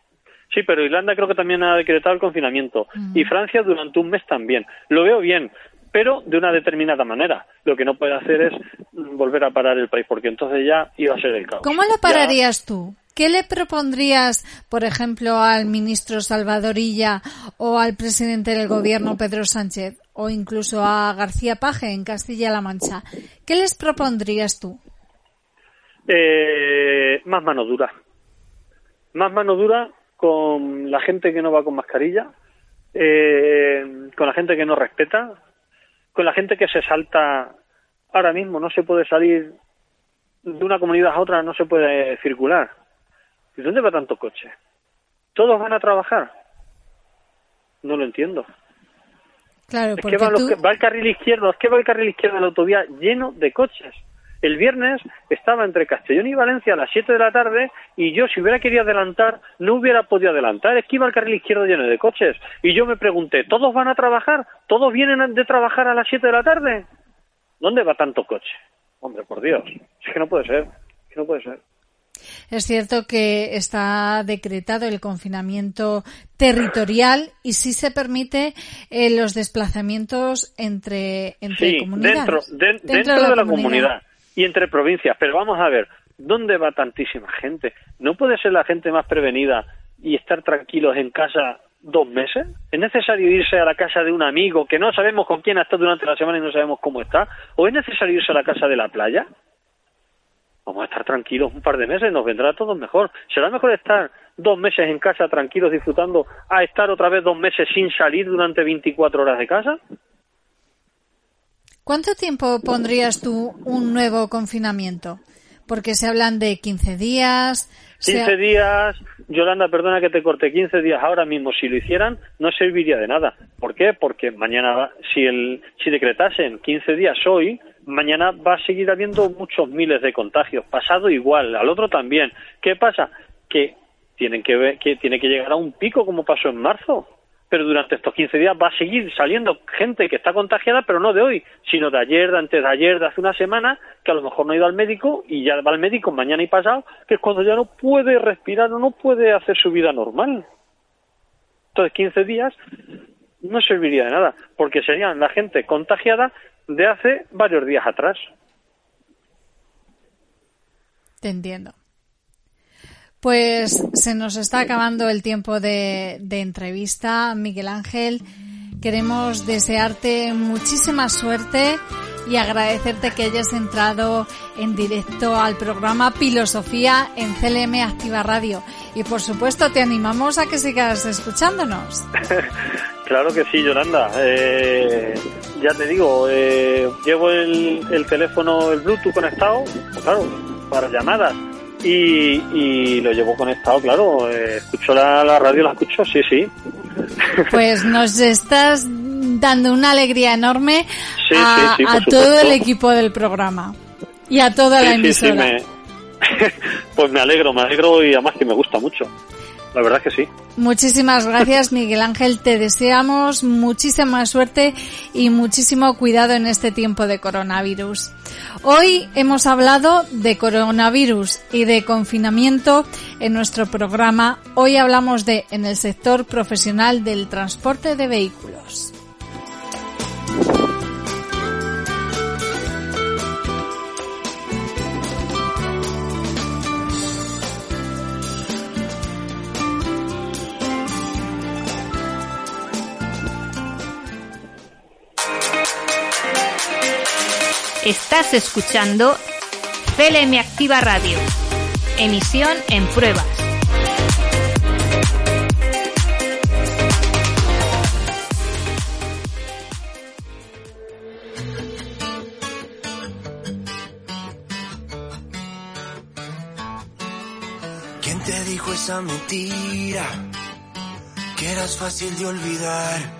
Speaker 7: Sí, pero Irlanda creo que también ha decretado el confinamiento. Y Francia durante un mes también. Lo veo bien, pero de una determinada manera. Lo que no puede hacer es mm, volver a parar el país, porque entonces ya iba a ser el caos.
Speaker 3: ¿Cómo lo
Speaker 7: Ya-
Speaker 3: pararías tú? ¿Qué le propondrías, por ejemplo, al ministro Salvadorilla o al presidente del gobierno Pedro Sánchez o incluso a García Paje en Castilla-La Mancha? ¿Qué les propondrías tú?
Speaker 7: Eh, más mano dura. Más mano dura con la gente que no va con mascarilla, eh, con la gente que no respeta, con la gente que se salta. Ahora mismo no se puede salir de una comunidad a otra, no se puede circular. ¿Y dónde va tanto coche? ¿Todos van a trabajar? No lo entiendo.
Speaker 3: Claro,
Speaker 7: Es
Speaker 3: porque
Speaker 7: que va, los
Speaker 3: tú...
Speaker 7: que- va el carril izquierdo, es que va el carril izquierdo de la autovía lleno de coches. El viernes estaba entre Castellón y Valencia a las 7 de la tarde y yo si hubiera querido adelantar no hubiera podido adelantar. Es que iba el carril izquierdo lleno de coches. Y yo me pregunté, ¿todos van a trabajar? ¿Todos vienen de trabajar a las 7 de la tarde? ¿Dónde va tanto coche? Hombre, por Dios. Es que no puede ser. Es que no puede ser.
Speaker 3: Es cierto que está decretado el confinamiento territorial y sí se permite eh, los desplazamientos entre, entre
Speaker 7: Sí,
Speaker 3: comunidades.
Speaker 7: dentro, den- dentro, de, la, comunidad. Y entre provincias. Pero vamos a ver, ¿dónde va tantísima gente? ¿No puede ser la gente más prevenida y estar tranquilos en casa dos meses? ¿Es necesario irse a la casa de un amigo que no sabemos con quién ha estado durante la semana y no sabemos cómo está? ¿O es necesario irse a la casa de la playa? Vamos a estar tranquilos un par de meses, nos vendrá todo mejor. ¿Será mejor estar dos meses en casa tranquilos disfrutando a estar otra vez dos meses sin salir durante 24 horas de casa?
Speaker 3: ¿Cuánto tiempo pondrías tú un nuevo confinamiento? Porque se hablan de 15 días. se
Speaker 7: 15
Speaker 3: ha-
Speaker 7: días, Yolanda, perdona que te corte, 15 días ahora mismo, si lo hicieran, no serviría de nada. ¿Por qué? Porque mañana, si, el, si decretasen 15 días hoy, mañana va a seguir habiendo muchos miles de contagios. Pasado igual, al otro también. ¿Qué pasa? Que, tienen que, ver, que tiene que llegar a un pico como pasó en marzo. Pero durante estos 15 días va a seguir saliendo gente que está contagiada, pero no de hoy, sino de ayer, de antes de ayer, de hace una semana, que a lo mejor no ha ido al médico y ya va al médico mañana y pasado, que es cuando ya no puede respirar o no puede hacer su vida normal. Entonces, 15 días no serviría de nada, porque serían la gente contagiada de hace varios días atrás.
Speaker 3: Te entiendo. Pues se nos está acabando el tiempo de, entrevista, Miguel Ángel. Queremos desearte muchísima suerte y agradecerte que hayas entrado en directo al programa Filosofía en CLM Activa Radio. Y por supuesto te animamos a que sigas escuchándonos. [LAUGHS]
Speaker 7: Claro que sí, Yolanda. Eh, ya te digo, eh, llevo el, el teléfono, el Bluetooth conectado, claro, para llamadas. Y, y lo llevo conectado, claro. eh, escucho la, la radio, la escucho, sí, sí. [LAUGHS]
Speaker 3: Pues nos estás dando una alegría enorme
Speaker 7: Sí,
Speaker 3: a,
Speaker 7: sí, sí, por
Speaker 3: a todo el equipo del programa y a toda la emisora.
Speaker 7: me- [LAUGHS] pues me alegro, me alegro y además que me gusta mucho. La verdad que sí.
Speaker 3: Muchísimas gracias, Miguel Ángel. Te deseamos muchísima suerte y muchísimo cuidado en este tiempo de coronavirus. Hoy hemos hablado de coronavirus y de confinamiento en nuestro programa. Hoy hablamos de en el sector profesional del transporte de vehículos.
Speaker 2: Estás escuchando CLM Activa Radio. Emisión en pruebas.
Speaker 8: ¿Quién te dijo esa mentira? Que eras fácil de olvidar.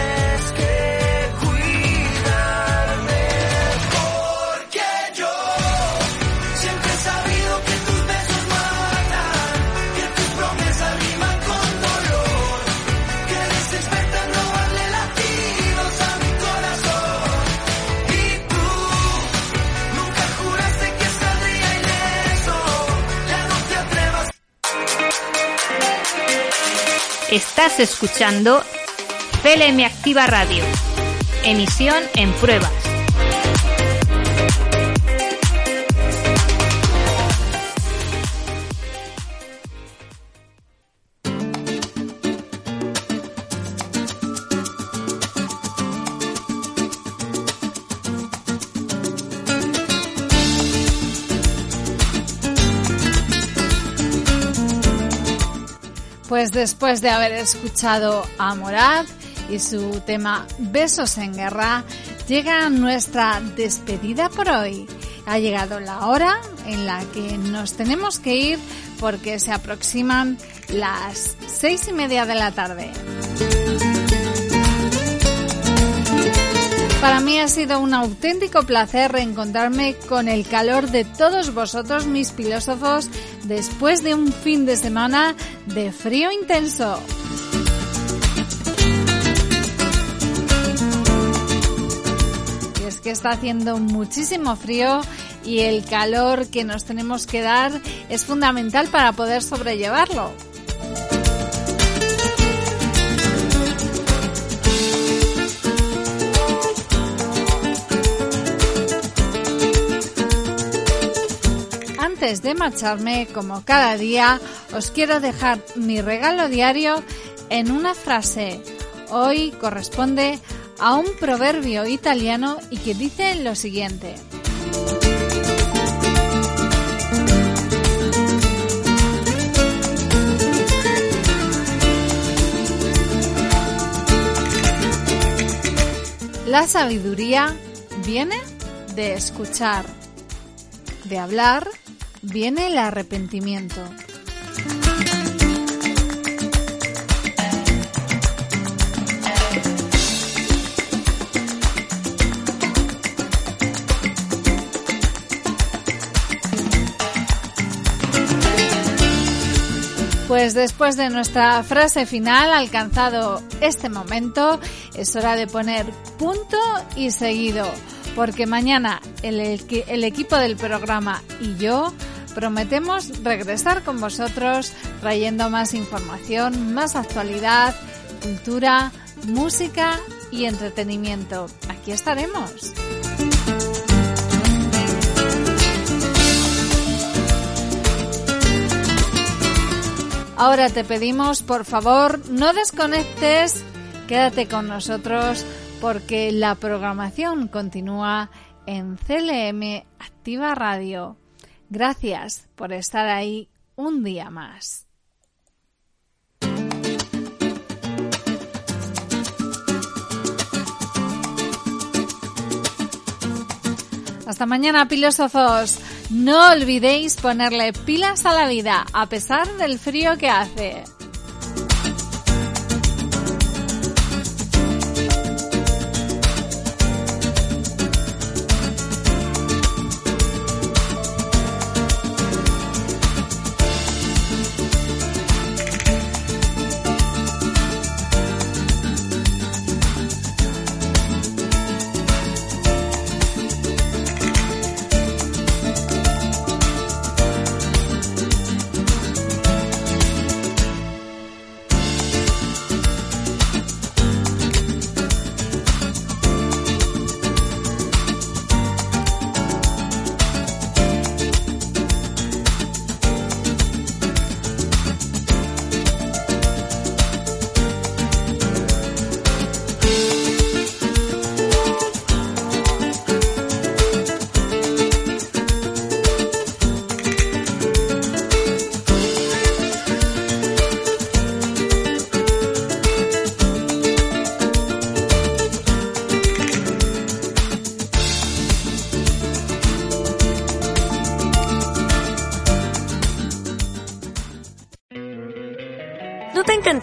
Speaker 2: Estás escuchando CLM Activa Radio. Emisión en pruebas.
Speaker 3: Pues después de haber escuchado a Morad y su tema Besos en Guerra, llega nuestra despedida por hoy. Ha llegado la hora en la que nos tenemos que ir porque se aproximan las seis y media de la tarde. Para mí ha sido un auténtico placer reencontrarme con el calor de todos vosotros, mis filósofos, después de un fin de semana de frío intenso. Es que está haciendo muchísimo frío y el calor que nos tenemos que dar es fundamental para poder sobrellevarlo. Antes de marcharme, como cada día, os quiero dejar mi regalo diario en una frase. Hoy corresponde a un proverbio italiano y que dice lo siguiente. La sabiduría viene de escuchar. De hablar viene el arrepentimiento. Pues después de nuestra frase final, alcanzado este momento, es hora de poner punto y seguido, porque mañana el, equipo del programa y yo prometemos regresar con vosotros trayendo más información, más actualidad, cultura, música y entretenimiento. Aquí estaremos. Ahora te pedimos, por favor, no desconectes, quédate con nosotros porque la programación continúa en CLM Activa Radio. Gracias por estar ahí un día más. Hasta mañana, filósofos. No olvidéis ponerle pilas a la vida a pesar del frío que hace.